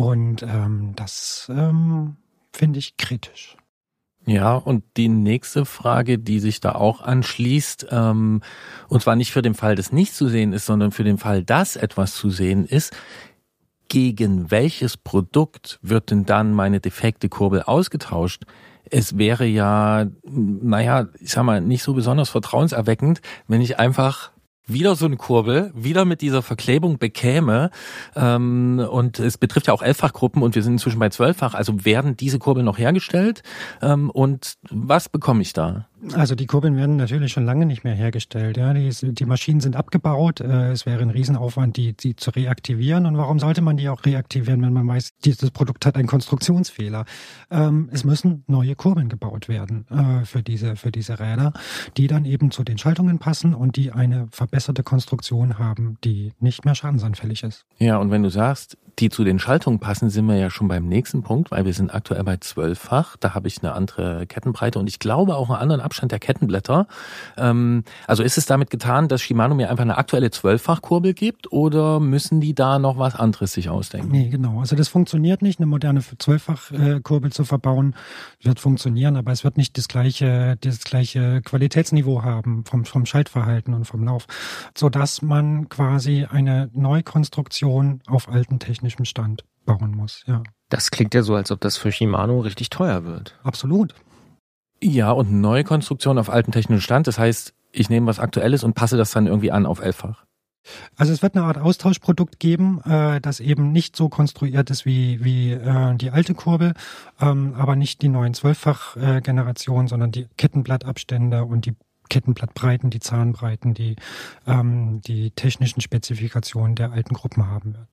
Und ähm, das ähm, finde ich kritisch. Ja, und die nächste Frage, die sich da auch anschließt, ähm, und zwar nicht für den Fall, dass nicht zu sehen ist, sondern für den Fall, dass etwas zu sehen ist, gegen welches Produkt wird denn dann meine defekte Kurbel ausgetauscht? Es wäre ja, naja, ich sag mal, nicht so besonders vertrauenserweckend, wenn ich einfach wieder so eine Kurbel, wieder mit dieser Verklebung bekäme. Ähm, und es betrifft ja auch Elffachgruppen und wir sind inzwischen bei Zwölffach. Also werden diese Kurbeln noch hergestellt? Ähm, und was bekomme ich da? Also die Kurbeln werden natürlich schon lange nicht mehr hergestellt. Ja, die, die Maschinen sind abgebaut. Äh, es wäre ein Riesenaufwand, die, die zu reaktivieren. Und warum sollte man die auch reaktivieren, wenn man weiß, dieses Produkt hat einen Konstruktionsfehler? Ähm, es müssen neue Kurbeln gebaut werden äh, für diese für diese Räder, die dann eben zu den Schaltungen passen und die eine verbesserte Konstruktion haben, die nicht mehr schadensanfällig ist. Ja, und wenn du sagst, die zu den Schaltungen passen, sind wir ja schon beim nächsten Punkt, weil wir sind aktuell bei zwölffach. Da habe ich eine andere Kettenbreite und ich glaube auch einen anderen Abstand der Kettenblätter. Ähm, also ist es damit getan, dass Shimano mir einfach eine aktuelle Zwölffachkurbel gibt oder müssen die da noch was anderes sich ausdenken? Nee, genau. Also das funktioniert nicht, eine moderne Zwölffachkurbel zu verbauen. Wird funktionieren, aber es wird nicht das gleiche, das gleiche Qualitätsniveau haben vom, vom Schaltverhalten und vom Lauf, sodass man quasi eine Neukonstruktion auf alten technischem Stand bauen muss, ja. Das klingt ja so, als ob das für Shimano richtig teuer wird. Absolut. Ja, und Neukonstruktion auf alten technischen Stand. Das heißt, ich nehme was Aktuelles und passe das dann irgendwie an auf elffach. Also es wird eine Art Austauschprodukt geben, äh, das eben nicht so konstruiert ist wie, wie äh, die alte Kurbel, ähm, aber nicht die neuen Zwölffach-Generationen, sondern die Kettenblattabstände und die Kettenblattbreiten, die Zahnbreiten, die ähm, die technischen Spezifikationen der alten Gruppen haben wird.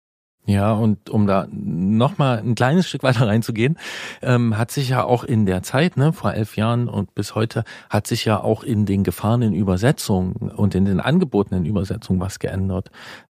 Ja, und um da nochmal ein kleines Stück weiter reinzugehen, ähm, hat sich ja auch in der Zeit, ne, vor elf Jahren und bis heute, hat sich ja auch in den gefahrenen Übersetzungen und in den angebotenen Übersetzungen was geändert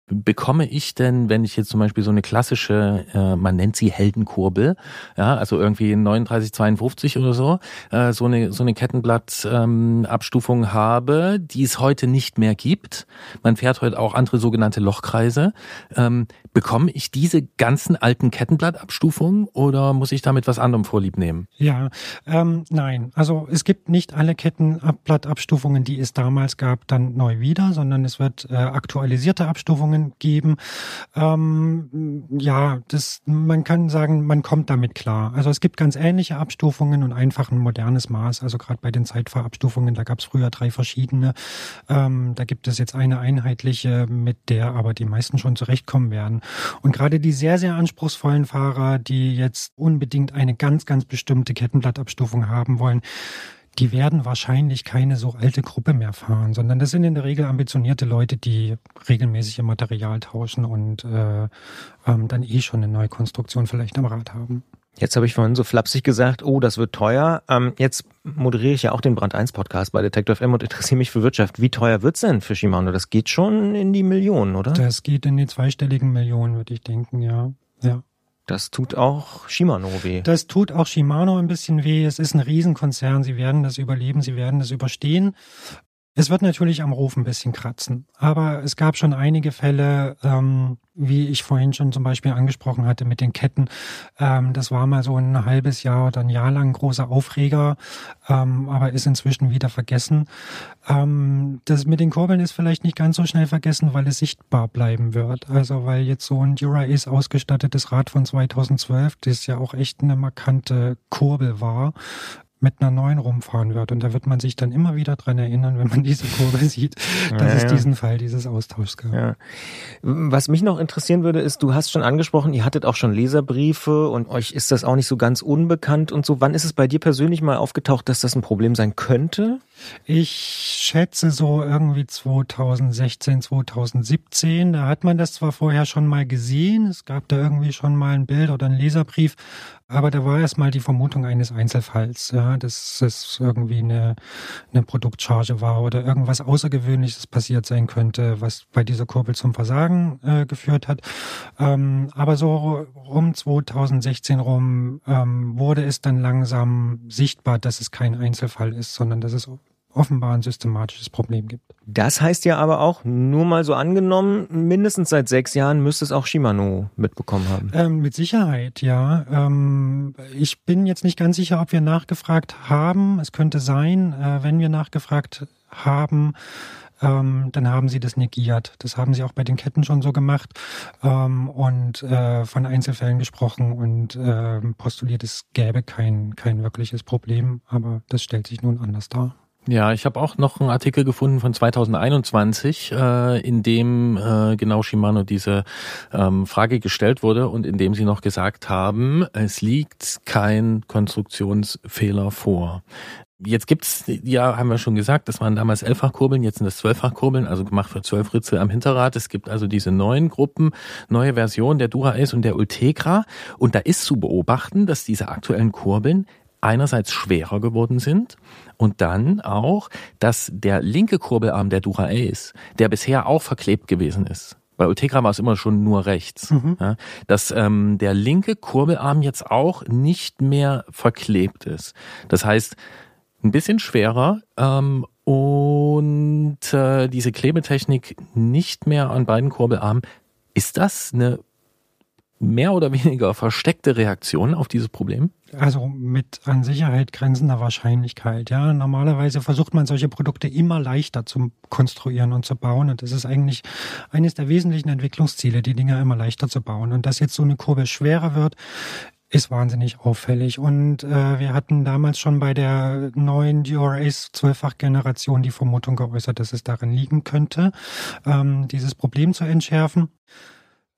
bekomme ich denn, wenn ich jetzt zum Beispiel so eine klassische, äh, man nennt sie Heldenkurbel, ja, also irgendwie 3952 oder so, äh, so eine so eine Kettenblattabstufung ähm, habe, die es heute nicht mehr gibt. Man fährt heute auch andere sogenannte Lochkreise. Ähm, bekomme ich diese ganzen alten Kettenblattabstufungen oder muss ich damit was anderem vorlieb nehmen? Ja, ähm, nein. Also es gibt nicht alle Kettenblattabstufungen, die es damals gab, dann neu wieder, sondern es wird äh, aktualisierte Abstufungen Erfahrungen geben. Ähm, ja, das, man kann sagen, man kommt damit klar. Also es gibt ganz ähnliche Abstufungen und einfach ein modernes Maß. Also gerade bei den Zeitfahrabstufungen, da gab es früher drei verschiedene. Ähm, da gibt es jetzt eine einheitliche, mit der aber die meisten schon zurechtkommen werden. Und gerade die sehr, sehr anspruchsvollen Fahrer, die jetzt unbedingt eine ganz, ganz bestimmte Kettenblattabstufung haben wollen, die werden wahrscheinlich keine so alte Gruppe mehr fahren, sondern das sind in der Regel ambitionierte Leute, die regelmäßig ihr Material tauschen und äh, ähm, dann eh schon eine neue Konstruktion vielleicht am Rad haben. Jetzt habe ich vorhin so flapsig gesagt, oh, das wird teuer. Ähm, jetzt moderiere ich ja auch den Brand 1 Podcast bei Detective FM und interessiere mich für Wirtschaft. Wie teuer wird's denn für Shimano? Das geht schon in die Millionen, oder? Das geht in die zweistelligen Millionen, würde ich denken, ja. Ja. Das tut auch Shimano weh. Das tut auch Shimano ein bisschen weh. Es ist ein Riesenkonzern. Sie werden das überleben. Sie werden das überstehen. Es wird natürlich am Ruf ein bisschen kratzen, aber es gab schon einige Fälle, ähm, wie ich vorhin schon zum Beispiel angesprochen hatte mit den Ketten. Ähm, das war mal so ein halbes Jahr oder ein Jahr lang großer Aufreger, ähm, aber ist inzwischen wieder vergessen. Ähm, das mit den Kurbeln ist vielleicht nicht ganz so schnell vergessen, weil es sichtbar bleiben wird. Also weil jetzt so ein Dura-Ace ausgestattetes Rad von 2012, das ja auch echt eine markante Kurbel war, mit einer neuen rumfahren wird. Und da wird man sich dann immer wieder dran erinnern, wenn man [LAUGHS] diese Kurve sieht, dass ja, es diesen Fall dieses Austauschs gab. Ja. Was mich noch interessieren würde, ist, du hast schon angesprochen, ihr hattet auch schon Leserbriefe und euch ist das auch nicht so ganz unbekannt und so. Wann ist es bei dir persönlich mal aufgetaucht, dass das ein Problem sein könnte? Ich schätze so irgendwie 2016, 2017. Da hat man das zwar vorher schon mal gesehen. Es gab da irgendwie schon mal ein Bild oder ein Leserbrief. Aber da war erstmal die Vermutung eines Einzelfalls. Ja ja, dass es irgendwie eine, eine Produktcharge war oder irgendwas Außergewöhnliches passiert sein könnte, was bei dieser Kurbel zum Versagen äh, geführt hat. Ähm, aber so um 2016 rum ähm, wurde es dann langsam sichtbar, dass es kein Einzelfall ist, sondern dass es offenbar ein systematisches Problem gibt. Das heißt ja aber auch, nur mal so angenommen, mindestens seit sechs Jahren müsste es auch Shimano mitbekommen haben. Ähm, mit Sicherheit, ja. Ähm, ich bin jetzt nicht ganz sicher, ob wir nachgefragt haben. Es könnte sein, äh, wenn wir nachgefragt haben, ähm, dann haben sie das negiert. Das haben sie auch bei den Ketten schon so gemacht ähm, und äh, von Einzelfällen gesprochen und äh, postuliert, es gäbe kein, kein wirkliches Problem, aber das stellt sich nun anders dar. Ja, ich habe auch noch einen Artikel gefunden von 2021, äh, in dem äh, genau Shimano diese ähm, Frage gestellt wurde und in dem sie noch gesagt haben, es liegt kein Konstruktionsfehler vor. Jetzt gibt's, ja, haben wir schon gesagt, das waren damals Elffachkurbeln, jetzt sind das Zwölffachkurbeln, also gemacht für zwölf Ritzel am Hinterrad. Es gibt also diese neuen Gruppen, neue Version der Dura Ace und der Ultegra. Und da ist zu beobachten, dass diese aktuellen Kurbeln einerseits schwerer geworden sind und dann auch, dass der linke Kurbelarm der Dura Ace, der bisher auch verklebt gewesen ist, bei Ultegra war es immer schon nur rechts, mhm. ja, dass ähm, der linke Kurbelarm jetzt auch nicht mehr verklebt ist. Das heißt, ein bisschen schwerer ähm, und äh, diese Klebetechnik nicht mehr an beiden Kurbelarmen. Ist das eine mehr oder weniger versteckte Reaktion auf dieses Problem? Also mit an Sicherheit grenzender Wahrscheinlichkeit. Ja, normalerweise versucht man solche Produkte immer leichter zu konstruieren und zu bauen. Und das ist eigentlich eines der wesentlichen Entwicklungsziele, die Dinge immer leichter zu bauen. Und dass jetzt so eine Kurve schwerer wird, ist wahnsinnig auffällig. Und äh, wir hatten damals schon bei der neuen DRAs 12-fach-Generation die Vermutung geäußert, dass es darin liegen könnte, ähm, dieses Problem zu entschärfen.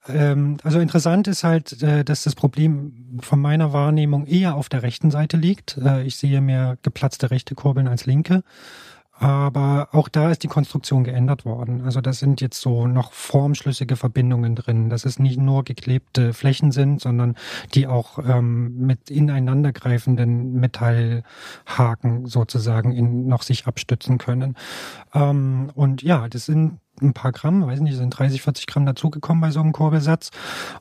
Ähm, also interessant ist halt, äh, dass das Problem von meiner Wahrnehmung eher auf der rechten Seite liegt. Äh, ich sehe mehr geplatzte rechte Kurbeln als linke. Aber auch da ist die Konstruktion geändert worden. Also das sind jetzt so noch formschlüssige Verbindungen drin, dass es nicht nur geklebte Flächen sind, sondern die auch ähm, mit ineinandergreifenden Metallhaken sozusagen in, noch sich abstützen können. Ähm, und ja, das sind ein paar Gramm, weiß nicht, sind 30, 40 Gramm dazugekommen bei so einem Kurbelsatz.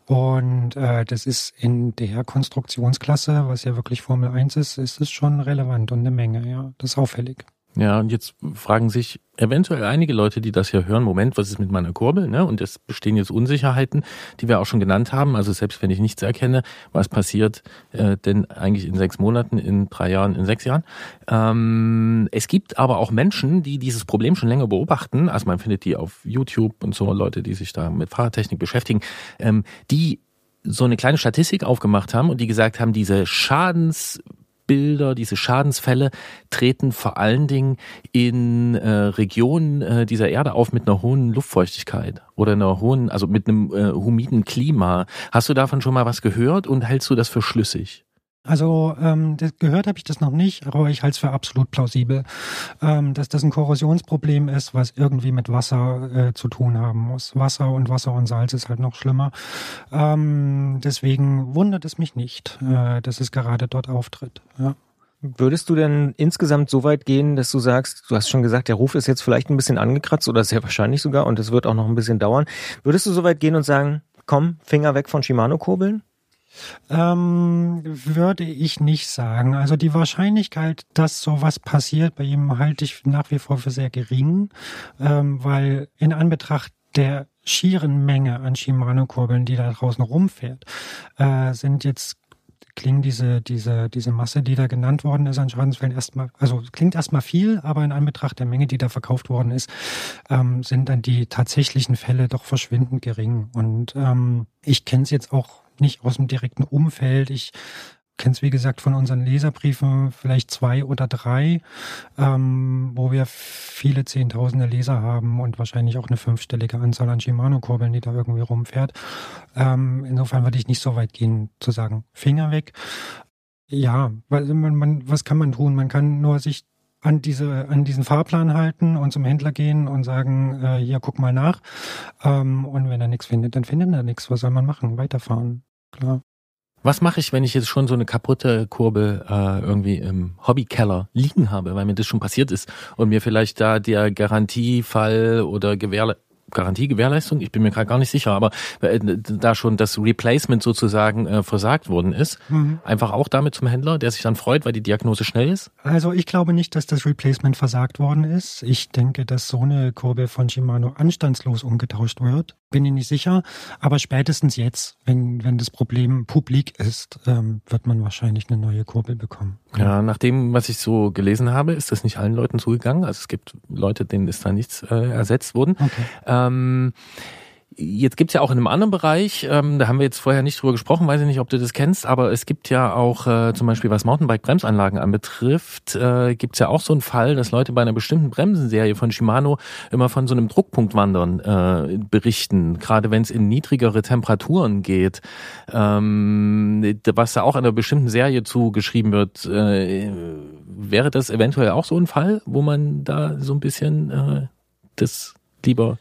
Und äh, das ist in der Konstruktionsklasse, was ja wirklich Formel 1 ist, ist es schon relevant und eine Menge, ja. Das ist auffällig. Ja, und jetzt fragen sich eventuell einige Leute, die das hier hören, Moment, was ist mit meiner Kurbel? Ne? Und es bestehen jetzt Unsicherheiten, die wir auch schon genannt haben. Also selbst wenn ich nichts erkenne, was passiert äh, denn eigentlich in sechs Monaten, in drei Jahren, in sechs Jahren? Ähm, es gibt aber auch Menschen, die dieses Problem schon länger beobachten. Also man findet die auf YouTube und so, Leute, die sich da mit Fahrradtechnik beschäftigen, ähm, die so eine kleine Statistik aufgemacht haben und die gesagt haben, diese Schadens Bilder, diese Schadensfälle treten vor allen Dingen in äh, Regionen äh, dieser Erde auf mit einer hohen Luftfeuchtigkeit oder einer hohen, also mit einem äh, humiden Klima. Hast du davon schon mal was gehört und hältst du das für schlüssig? Also ähm, gehört habe ich das noch nicht, aber ich halte es für absolut plausibel, ähm, dass das ein Korrosionsproblem ist, was irgendwie mit Wasser äh, zu tun haben muss. Wasser und Wasser und Salz ist halt noch schlimmer. Ähm, deswegen wundert es mich nicht, äh, dass es gerade dort auftritt. Ja. Würdest du denn insgesamt so weit gehen, dass du sagst, du hast schon gesagt, der Ruf ist jetzt vielleicht ein bisschen angekratzt oder sehr wahrscheinlich sogar und es wird auch noch ein bisschen dauern. Würdest du so weit gehen und sagen, komm, Finger weg von Shimano-Kurbeln? Ähm, würde ich nicht sagen. Also die Wahrscheinlichkeit, dass sowas passiert, bei ihm halte ich nach wie vor für sehr gering, ähm, weil in Anbetracht der schieren Menge an Shimano-Kurbeln, die da draußen rumfährt, äh, sind jetzt klingen diese, diese, diese Masse, die da genannt worden ist an Schadensfällen erstmal, also klingt erstmal viel, aber in Anbetracht der Menge, die da verkauft worden ist, ähm, sind dann die tatsächlichen Fälle doch verschwindend gering. Und ähm, ich kenne es jetzt auch nicht aus dem direkten Umfeld. Ich kenne es, wie gesagt, von unseren Leserbriefen vielleicht zwei oder drei, ähm, wo wir viele Zehntausende Leser haben und wahrscheinlich auch eine fünfstellige Anzahl an Shimano-Kurbeln, die da irgendwie rumfährt. Ähm, insofern würde ich nicht so weit gehen, zu sagen, Finger weg. Ja, weil man, man, was kann man tun? Man kann nur sich an diese an diesen Fahrplan halten und zum Händler gehen und sagen, äh, hier guck mal nach. Ähm, und wenn er nichts findet, dann findet er nichts. Was soll man machen? Weiterfahren. Klar. Was mache ich, wenn ich jetzt schon so eine kaputte Kurbel äh, irgendwie im Hobbykeller liegen habe, weil mir das schon passiert ist und mir vielleicht da der Garantiefall oder Gewährle Garantiegewährleistung, ich bin mir gerade gar nicht sicher, aber äh, da schon das Replacement sozusagen äh, versagt worden ist, mhm. einfach auch damit zum Händler, der sich dann freut, weil die Diagnose schnell ist? Also ich glaube nicht, dass das Replacement versagt worden ist. Ich denke, dass so eine Kurbel von Shimano anstandslos umgetauscht wird. Bin ich nicht sicher, aber spätestens jetzt, wenn, wenn das Problem publik ist, ähm, wird man wahrscheinlich eine neue Kurbel bekommen. Ja, nach dem, was ich so gelesen habe, ist das nicht allen Leuten zugegangen. Also es gibt Leute, denen ist da nichts äh, ersetzt worden. Okay. Ähm, Jetzt gibt's ja auch in einem anderen Bereich, ähm, da haben wir jetzt vorher nicht drüber gesprochen, weiß ich nicht, ob du das kennst, aber es gibt ja auch äh, zum Beispiel, was Mountainbike-Bremsanlagen anbetrifft, äh, gibt's ja auch so einen Fall, dass Leute bei einer bestimmten Bremsenserie von Shimano immer von so einem Druckpunktwandern äh, berichten, gerade wenn es in niedrigere Temperaturen geht, ähm, was da auch einer bestimmten Serie zugeschrieben wird. Äh, wäre das eventuell auch so ein Fall, wo man da so ein bisschen äh, das lieber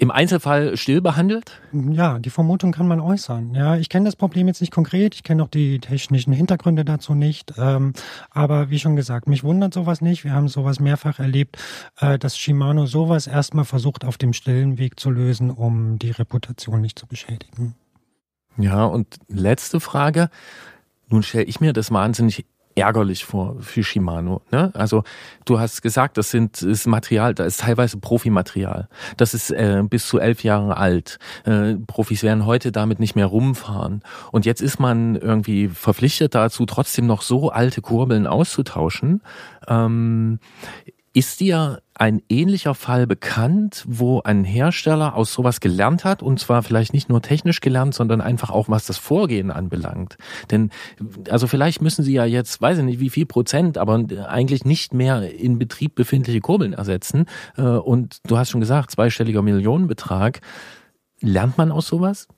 im Einzelfall still behandelt? Ja, die Vermutung kann man äußern. Ja, ich kenne das Problem jetzt nicht konkret, ich kenne auch die technischen Hintergründe dazu nicht. Ähm, aber wie schon gesagt, mich wundert sowas nicht. Wir haben sowas mehrfach erlebt, äh, dass Shimano sowas erstmal versucht, auf dem stillen Weg zu lösen, um die Reputation nicht zu beschädigen. Ja, und letzte Frage. Nun stelle ich mir das wahnsinnig ärgerlich vor für Shimano. Ne? Also du hast gesagt, das sind ist Material, da ist teilweise Profimaterial. Das ist äh, bis zu elf Jahre alt. Äh, Profis werden heute damit nicht mehr rumfahren. Und jetzt ist man irgendwie verpflichtet dazu, trotzdem noch so alte Kurbeln auszutauschen. Ähm, ist dir ein ähnlicher Fall bekannt, wo ein Hersteller aus sowas gelernt hat und zwar vielleicht nicht nur technisch gelernt, sondern einfach auch was das Vorgehen anbelangt? Denn also vielleicht müssen sie ja jetzt, weiß ich nicht wie viel Prozent, aber eigentlich nicht mehr in Betrieb befindliche Kurbeln ersetzen. Äh, und du hast schon gesagt, zweistelliger Millionenbetrag. Lernt man aus sowas?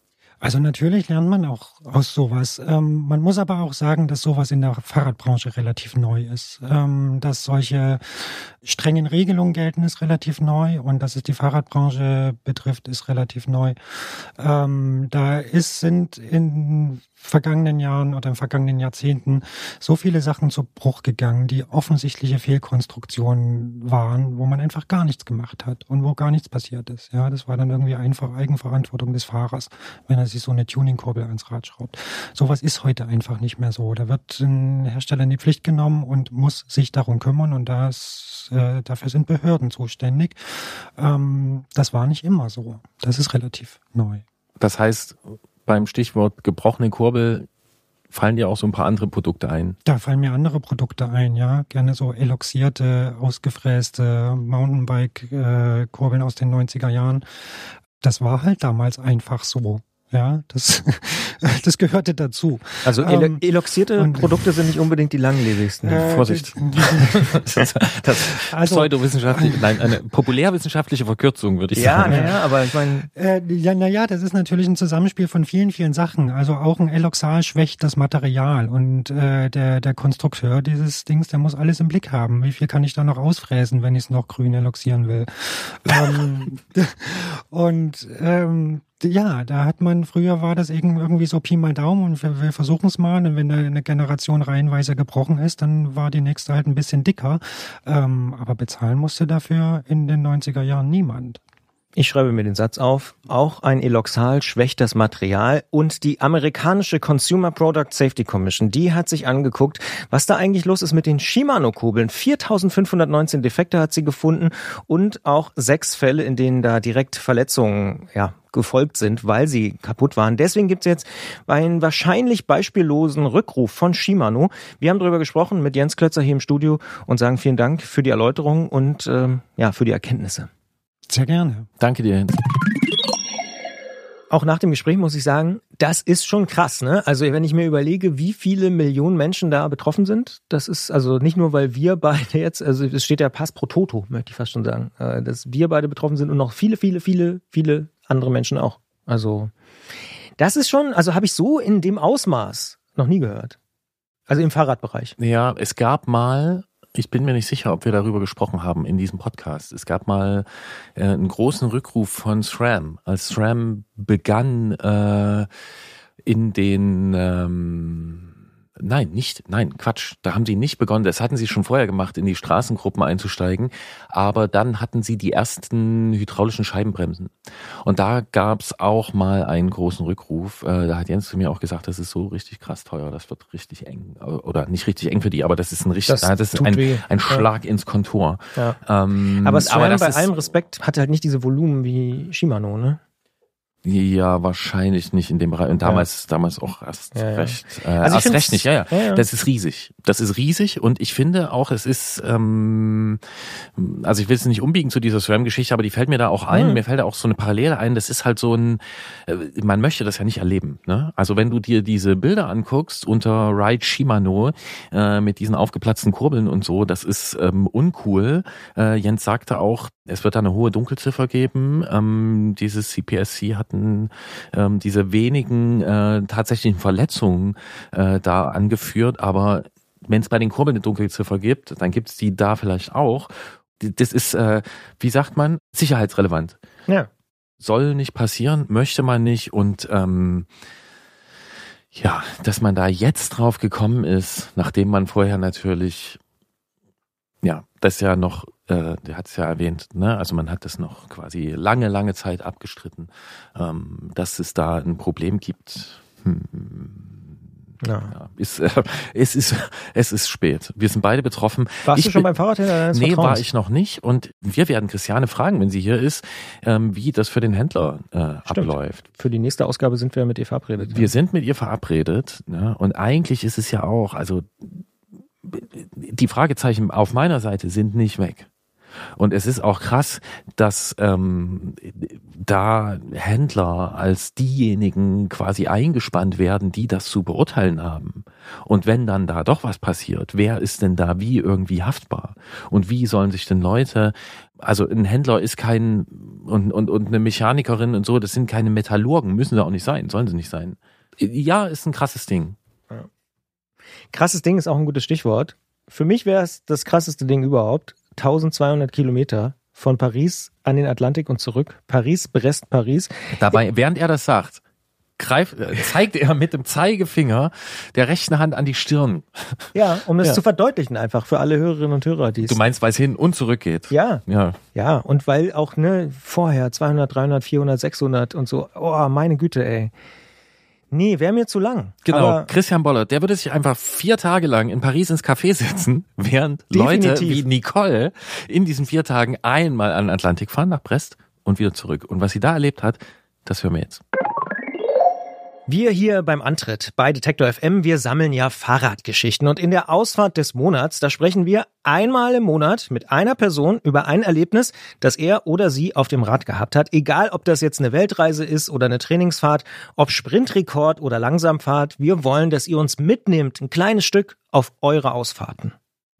Also natürlich lernt man auch aus sowas. Ähm, man muss aber auch sagen, dass sowas in der Fahrradbranche relativ neu ist. Ähm, dass solche strengen Regelungen gelten, ist relativ neu und dass es die Fahrradbranche betrifft, ist relativ neu. Ähm, da ist, sind in vergangenen Jahren oder in vergangenen Jahrzehnten so viele Sachen zu Bruch gegangen, die offensichtliche Fehlkonstruktionen waren, wo man einfach gar nichts gemacht hat und wo gar nichts passiert ist. Ja, das war dann irgendwie einfach Eigenverantwortung des Fahrers, wenn er sich so eine Tuningkurbel ans Rad schraubt. Sowas ist heute einfach nicht mehr so. Da wird ein Hersteller in die Pflicht genommen und muss sich darum kümmern und das, äh, dafür sind Behörden zuständig. Ähm, das war nicht immer so. Das ist relativ neu. Das heißt, beim Stichwort gebrochene Kurbel fallen dir auch so ein paar andere Produkte ein? Da fallen mir andere Produkte ein, ja. Gerne so eloxierte, ausgefräste Mountainbike-Kurbeln aus den 90er Jahren. Das war halt damals einfach so. Ja, das, [LAUGHS] das gehörte dazu. Also ähm, eloxierte Produkte sind nicht unbedingt die langlebigsten. Äh, Vorsicht. das, [LAUGHS] das also, pseudowissenschaftliche, nein, eine populärwissenschaftliche Verkürzung, würde ich ja, sagen. Ja, naja, aber ich meine. Äh, ja, naja, das ist natürlich ein Zusammenspiel von vielen, vielen Sachen. Also auch ein Eloxal schwächt das Material und äh, der, der Konstrukteur dieses Dings, der muss alles im Blick haben. Wie viel kann ich da noch ausfräsen, wenn ich es noch grün eloxieren will? [LAUGHS] ähm, und ähm, ja, da hat man, früher war das irgendwie so Pi mal Daumen und wir, wir versuchen es mal. Und wenn da eine Generation reihenweise gebrochen ist, dann war die nächste halt ein bisschen dicker. Ähm, aber bezahlen musste dafür in den 90er Jahren niemand. Ich schreibe mir den Satz auf. Auch ein Eloxal schwächt das Material und die amerikanische Consumer Product Safety Commission, die hat sich angeguckt, was da eigentlich los ist mit den Shimano-Kurbeln. 4519 Defekte hat sie gefunden und auch sechs Fälle, in denen da direkt Verletzungen, ja, gefolgt sind, weil sie kaputt waren. Deswegen gibt es jetzt einen wahrscheinlich beispiellosen Rückruf von Shimano. Wir haben darüber gesprochen mit Jens Klötzer hier im Studio und sagen vielen Dank für die Erläuterung und ähm, ja, für die Erkenntnisse. Sehr gerne. Danke dir, Jens. Auch nach dem Gespräch muss ich sagen, das ist schon krass, ne? Also wenn ich mir überlege, wie viele Millionen Menschen da betroffen sind, das ist also nicht nur, weil wir beide jetzt, also es steht ja Pass pro Toto, möchte ich fast schon sagen, äh, dass wir beide betroffen sind und noch viele, viele, viele, viele andere Menschen auch. Also das ist schon, also habe ich so in dem Ausmaß noch nie gehört. Also im Fahrradbereich. Ja, es gab mal ich bin mir nicht sicher, ob wir darüber gesprochen haben in diesem Podcast. Es gab mal äh, einen großen Rückruf von SRAM, als SRAM begann, äh, in den ähm, Nein, nicht, nein, Quatsch. Da haben sie nicht begonnen. Das hatten sie schon vorher gemacht, in die Straßengruppen einzusteigen. Aber dann hatten sie die ersten hydraulischen Scheibenbremsen. Und da gab's auch mal einen großen Rückruf. Äh, da hat Jens zu mir auch gesagt, das ist so richtig krass teuer. Das wird richtig eng. Oder nicht richtig eng für die, aber das ist ein richtig, Das das ist ein, ein Ja. Schlag ins Kontor. Ja. Ähm, Aber SRAM, das bei ist- allem Respekt, hat halt nicht diese Volumen wie Shimano, ne? Ja, wahrscheinlich nicht in dem Bereich. Und damals, damals auch erst Ja, ja. recht. Äh, Also erst recht nicht, ja, ja, ja, ja. Das ist riesig. Das ist riesig und ich finde auch, es ist, ähm, also ich will es nicht umbiegen zu dieser SRAM-Geschichte, aber die fällt mir da auch ein. Mhm. Mir fällt da auch so eine Parallele ein. Das ist halt so ein, äh, man möchte das ja nicht erleben. Ne? Also wenn du dir diese Bilder anguckst unter Ride Shimano äh, mit diesen aufgeplatzten Kurbeln und so, das ist ähm, uncool. Äh, Jens sagte auch, es wird da eine hohe Dunkelziffer geben. Ähm, dieses CPSC hatten ähm, diese wenigen äh, tatsächlichen Verletzungen äh, da angeführt, aber wenn es bei den Kurbeln eine Dunkelziffer gibt, dann gibt es die da vielleicht auch. Das ist, äh, wie sagt man, sicherheitsrelevant. Ja. Soll nicht passieren, möchte man nicht und ähm, ja, dass man da jetzt drauf gekommen ist, nachdem man vorher natürlich, ja, das ja noch, äh, der hat es ja erwähnt, ne? Also man hat das noch quasi lange, lange Zeit abgestritten, ähm, dass es da ein Problem gibt. Hm, ja. ja, ist, äh, es ist, es ist spät. Wir sind beide betroffen. Warst Ich du schon beim Fahrradhändler deines Nee, Vertrauens? war ich noch nicht. Und wir werden Christiane fragen, wenn sie hier ist, ähm, wie das für den Händler äh, Stimmt. abläuft. Für die nächste Ausgabe sind wir mit ihr verabredet. Wir sind mit ihr verabredet. Ne? Und eigentlich ist es ja auch, also die Fragezeichen auf meiner Seite sind nicht weg. Und es ist auch krass, dass ähm, da Händler als diejenigen quasi eingespannt werden, die das zu beurteilen haben. Und wenn dann da doch was passiert, wer ist denn da wie irgendwie haftbar? Und wie sollen sich denn Leute, also ein Händler ist kein und, und, und eine Mechanikerin und so, das sind keine Metallurgen, müssen sie auch nicht sein, sollen sie nicht sein. Ja, ist ein krasses Ding. Krasses Ding ist auch ein gutes Stichwort. Für mich wäre es das krasseste Ding überhaupt. 1200 Kilometer von Paris an den Atlantik und zurück. Paris, Brest, Paris. Dabei, während er das sagt, greift, äh, [LAUGHS] zeigt er mit dem Zeigefinger der rechten Hand an die Stirn. Ja, um es Ja. zu verdeutlichen einfach für alle Hörerinnen und Hörer, die es Du meinst, weil es hin und zurück geht? Ja, Ja. ja, und weil auch ne vorher 200, 300, 400, 600 und so. Oh, meine Güte, ey. Nee, wäre mir zu lang. Genau, Aber Christian Bollert, der würde sich einfach vier Tage lang in Paris ins Café setzen, [LAUGHS] während Leute Definitiv. wie Nicole in diesen vier Tagen einmal an den Atlantik fahren, nach Brest und wieder zurück. Und was sie da erlebt hat, das hören wir jetzt. Wir hier beim Antritt bei Detektor FM, wir sammeln ja Fahrradgeschichten und in der Ausfahrt des Monats, da sprechen wir einmal im Monat mit einer Person über ein Erlebnis, das er oder sie auf dem Rad gehabt hat, egal ob das jetzt eine Weltreise ist oder eine Trainingsfahrt, ob Sprintrekord oder Langsamfahrt, wir wollen, dass ihr uns mitnehmt, ein kleines Stück auf eure Ausfahrten.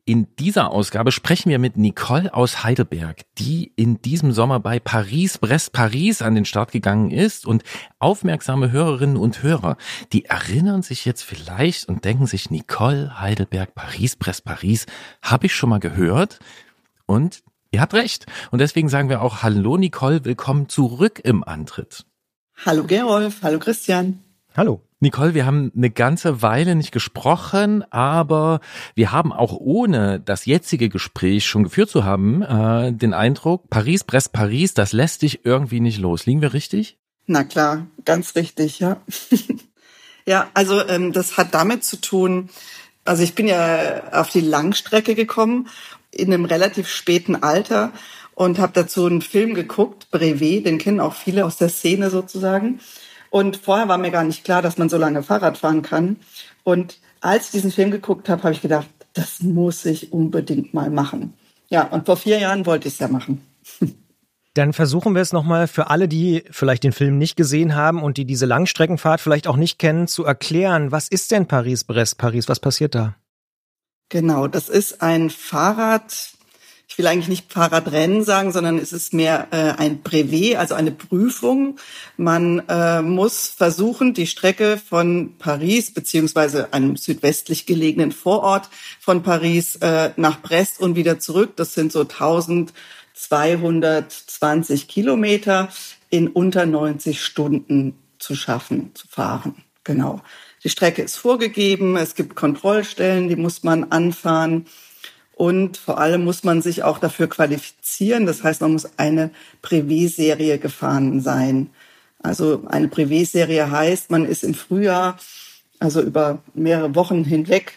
In dieser Ausgabe sprechen wir mit Nicole aus Heidelberg, die in diesem Sommer bei Paris, Brest, Paris an den Start gegangen ist und aufmerksame Hörerinnen und Hörer, die erinnern sich jetzt vielleicht und denken sich, Nicole, Heidelberg, Paris, Brest, Paris, habe ich schon mal gehört und ihr habt recht. Und deswegen sagen wir auch Hallo Nicole, willkommen zurück im Antritt. Hallo Gerolf, hallo Christian. Hallo. Nicole, wir haben eine ganze Weile nicht gesprochen, aber wir haben auch ohne das jetzige Gespräch schon geführt zu haben, äh, den Eindruck, Paris, Brest, Paris, das lässt dich irgendwie nicht los. Liegen wir richtig? Na klar, ganz richtig, ja. [LAUGHS] ja, also ähm, das hat damit zu tun, also ich bin ja auf die Langstrecke gekommen in einem relativ späten Alter und habe dazu einen Film geguckt, Brevet, den kennen auch viele aus der Szene sozusagen. Und vorher war mir gar nicht klar, dass man so lange Fahrrad fahren kann. Und als ich diesen Film geguckt habe, habe ich gedacht, das muss ich unbedingt mal machen. Ja, und vor vier Jahren wollte ich es ja machen. [LAUGHS] Dann versuchen wir es nochmal für alle, die vielleicht den Film nicht gesehen haben und die diese Langstreckenfahrt vielleicht auch nicht kennen, zu erklären, was ist denn Paris-Brest, Paris, was passiert da? Genau, das ist ein Fahrrad. Ich will eigentlich nicht Fahrradrennen sagen, sondern es ist mehr äh, ein Brevet, also eine Prüfung. Man äh, muss versuchen, die Strecke von Paris beziehungsweise einem südwestlich gelegenen Vorort von Paris äh, nach Brest und wieder zurück. Das sind so 1220 Kilometer in unter 90 Stunden zu schaffen, zu fahren. Genau. Die Strecke ist vorgegeben, es gibt Kontrollstellen, die muss man anfahren. Und vor allem muss man sich auch dafür qualifizieren. Das heißt, man muss eine Privé-Serie gefahren sein. Also eine Privé-Serie heißt, man ist im Frühjahr, also über mehrere Wochen hinweg,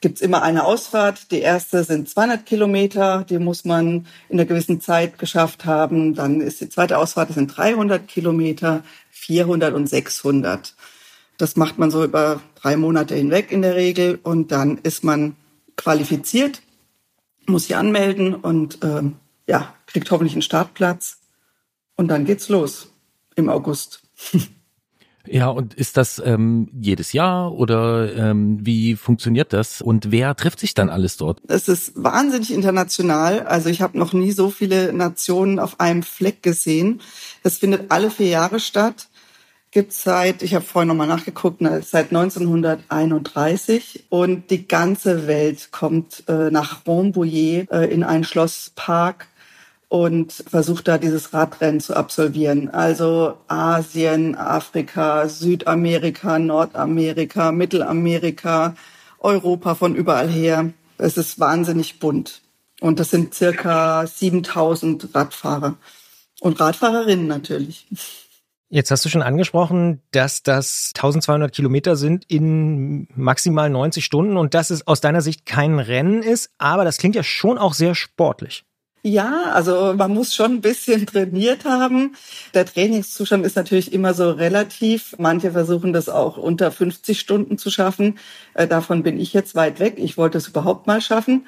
gibt's immer eine Ausfahrt. Die erste sind 200 Kilometer, die muss man in einer gewissen Zeit geschafft haben. Dann ist die zweite Ausfahrt, das sind 300 Kilometer, 400 und 600. Das macht man so über drei Monate hinweg in der Regel und dann ist man qualifiziert, muss sich anmelden und ähm, ja, kriegt hoffentlich einen Startplatz und dann geht's los im August. [LAUGHS] Ja, und ist das ähm, jedes Jahr oder ähm, wie funktioniert das? Und wer trifft sich dann alles dort? Es ist wahnsinnig international. Also ich habe noch nie so viele Nationen auf einem Fleck gesehen. Das findet alle vier Jahre statt. Gibt seit, ich habe vorhin nochmal nachgeguckt, seit 1931 und die ganze Welt kommt äh, nach Rambouillet äh, in einen Schlosspark und versucht da dieses Radrennen zu absolvieren. Also Asien, Afrika, Südamerika, Nordamerika, Mittelamerika, Europa von überall her. Es ist wahnsinnig bunt. Und das sind circa 7000 Radfahrer und Radfahrerinnen natürlich. Jetzt hast du schon angesprochen, dass das 1200 Kilometer sind in maximal 90 Stunden und dass es aus deiner Sicht kein Rennen ist, aber das klingt ja schon auch sehr sportlich. Ja, also man muss schon ein bisschen trainiert haben. Der Trainingszustand ist natürlich immer so relativ. Manche versuchen das auch unter 50 Stunden zu schaffen. Äh, davon bin ich jetzt weit weg. Ich wollte es überhaupt mal schaffen.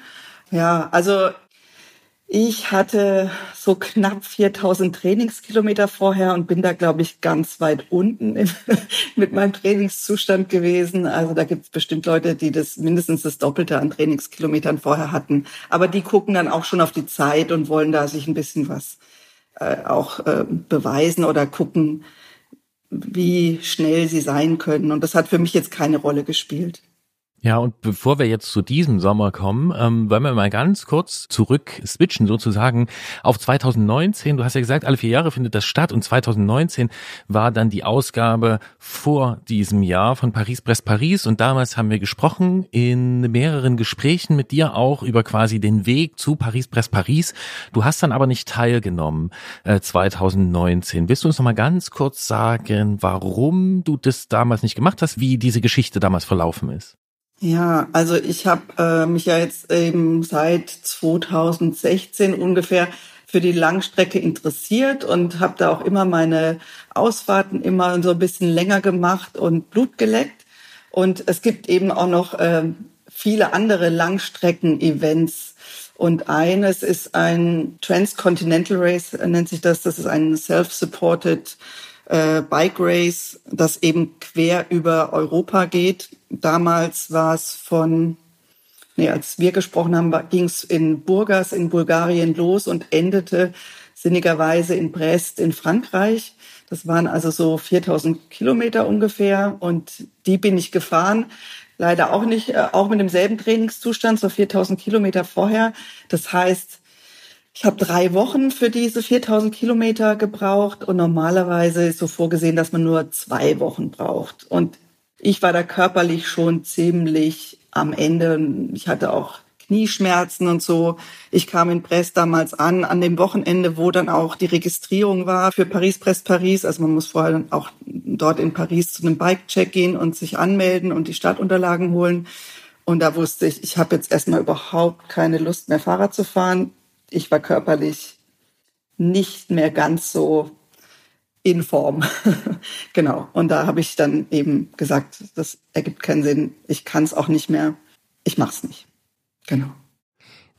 Ja, also ich hatte so knapp 4000 Trainingskilometer vorher und bin da, glaube ich, ganz weit unten im, [LAUGHS] mit meinem Trainingszustand gewesen. Also da gibt es bestimmt Leute, die das mindestens das Doppelte an Trainingskilometern vorher hatten. Aber die gucken dann auch schon auf die Zeit und wollen da sich ein bisschen was äh, auch äh, beweisen oder gucken, wie schnell sie sein können. Und das hat für mich jetzt keine Rolle gespielt. Ja, und bevor wir jetzt zu diesem Sommer kommen, ähm, wollen wir mal ganz kurz zurück switchen sozusagen auf 2019. Du hast ja gesagt, alle vier Jahre findet das statt und 2019 war dann die Ausgabe vor diesem Jahr von Paris Brest Paris und damals haben wir gesprochen in mehreren Gesprächen mit dir auch über quasi den Weg zu Paris Brest Paris. Du hast dann aber nicht teilgenommen äh, 2019. Willst du uns noch mal ganz kurz sagen, warum du das damals nicht gemacht hast, wie diese Geschichte damals verlaufen ist? Ja, also ich habe äh, mich ja jetzt eben seit 2016 ungefähr für die Langstrecke interessiert und habe da auch immer meine Ausfahrten immer so ein bisschen länger gemacht und Blut geleckt. Und es gibt eben auch noch äh, viele andere Langstrecken-Events. Und eines ist ein Transcontinental Race, nennt sich das. Das ist ein self-supported äh, Bike Race, das eben quer über Europa geht. Damals war es von, nee, als wir gesprochen haben, ging es in Burgas in Bulgarien los und endete sinnigerweise in Brest in Frankreich. Das waren also so 4000 Kilometer ungefähr und die bin ich gefahren. Leider auch nicht, äh, auch mit demselben Trainingszustand, so 4000 Kilometer vorher. Das heißt, ich habe drei Wochen für diese 4000 Kilometer gebraucht und normalerweise ist so vorgesehen, dass man nur zwei Wochen braucht. Und ich war da körperlich schon ziemlich am Ende. Ich hatte auch Knieschmerzen und so. Ich kam in Brest damals an, an dem Wochenende, wo dann auch die Registrierung war für Paris-Brest Paris. Also man muss vorher dann auch dort in Paris zu einem Bike-Check gehen und sich anmelden und die Startunterlagen holen. Und da wusste ich, ich habe jetzt erstmal überhaupt keine Lust mehr Fahrrad zu fahren ich war körperlich nicht mehr ganz so in Form. [LAUGHS] genau. Und da habe ich dann eben gesagt, das ergibt keinen Sinn. Ich kann es auch nicht mehr. Ich mach's nicht. Genau.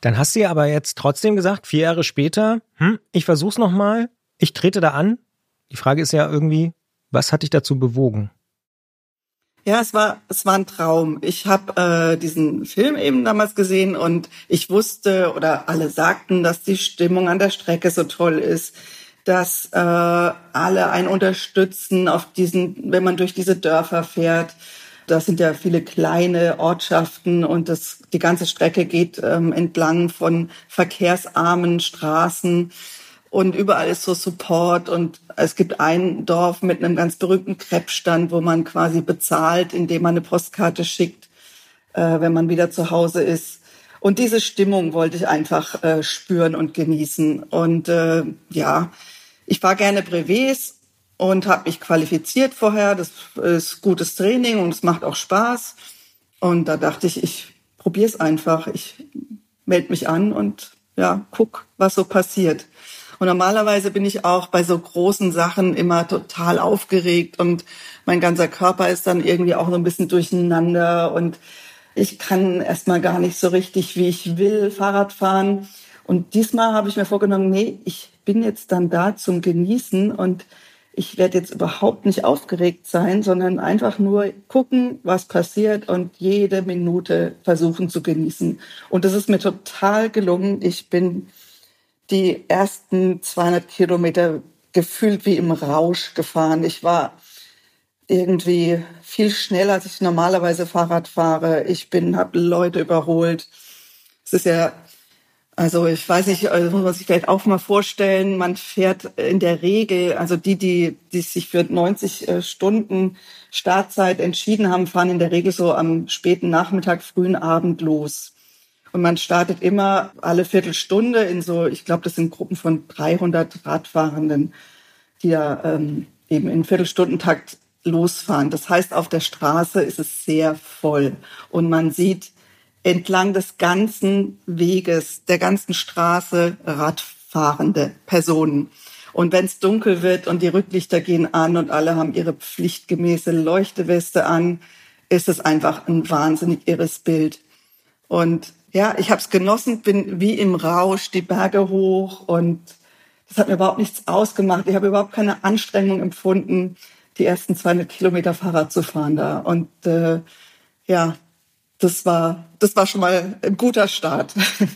Dann hast du ja aber jetzt trotzdem gesagt, vier Jahre später, hm, ich versuch's nochmal, ich trete da an. Die Frage ist ja irgendwie, was hat dich dazu bewogen? Ja, es war es war ein Traum. Ich habe äh, diesen Film eben damals gesehen und ich wusste oder alle sagten, dass die Stimmung an der Strecke so toll ist, dass äh, alle einen unterstützen auf diesen, wenn man durch diese Dörfer fährt. Das sind ja viele kleine Ortschaften und das die ganze Strecke geht ähm, entlang von verkehrsarmen Straßen und überall ist so Support und es gibt ein Dorf mit einem ganz berühmten Krebsstand, wo man quasi bezahlt, indem man eine Postkarte schickt, äh, wenn man wieder zu Hause ist. Und diese Stimmung wollte ich einfach äh, spüren und genießen. Und äh, ja, ich war gerne Brevets und habe mich qualifiziert vorher. Das ist gutes Training und es macht auch Spaß. Und da dachte ich, ich probiere es einfach. Ich melde mich an und ja, guck, was so passiert. Und normalerweise bin ich auch bei so großen Sachen immer total aufgeregt und mein ganzer Körper ist dann irgendwie auch so ein bisschen durcheinander und ich kann erstmal gar nicht so richtig, wie ich will, Fahrrad fahren. Und diesmal habe ich mir vorgenommen, nee, ich bin jetzt dann da zum Genießen und ich werde jetzt überhaupt nicht aufgeregt sein, sondern einfach nur gucken, was passiert und jede Minute versuchen zu genießen. Und das ist mir total gelungen. Ich bin die ersten 200 Kilometer gefühlt wie im Rausch gefahren. Ich war irgendwie viel schneller, als ich normalerweise Fahrrad fahre. Ich bin, habe Leute überholt. Es ist ja, also ich weiß nicht, also muss man sich vielleicht auch mal vorstellen, man fährt in der Regel, also die, die, die sich für 90 äh, Stunden Startzeit entschieden haben, fahren in der Regel so am späten Nachmittag, frühen Abend los. Und man startet immer alle Viertelstunde in so, ich glaube, das sind Gruppen von 300 Radfahrenden, die da ähm, eben in Viertelstundentakt losfahren. Das heißt, auf der Straße ist es sehr voll und man sieht entlang des ganzen Weges, der ganzen Straße radfahrende Personen. Und wenn es dunkel wird und die Rücklichter gehen an und alle haben ihre pflichtgemäße Leuchteweste an, ist es einfach ein wahnsinnig irres Bild. Und ja, ich habe es genossen, bin wie im Rausch die Berge hoch und das hat mir überhaupt nichts ausgemacht. Ich habe überhaupt keine Anstrengung empfunden, die ersten 200 Kilometer Fahrrad zu fahren da. Und äh, ja, das war das war schon mal ein guter Start.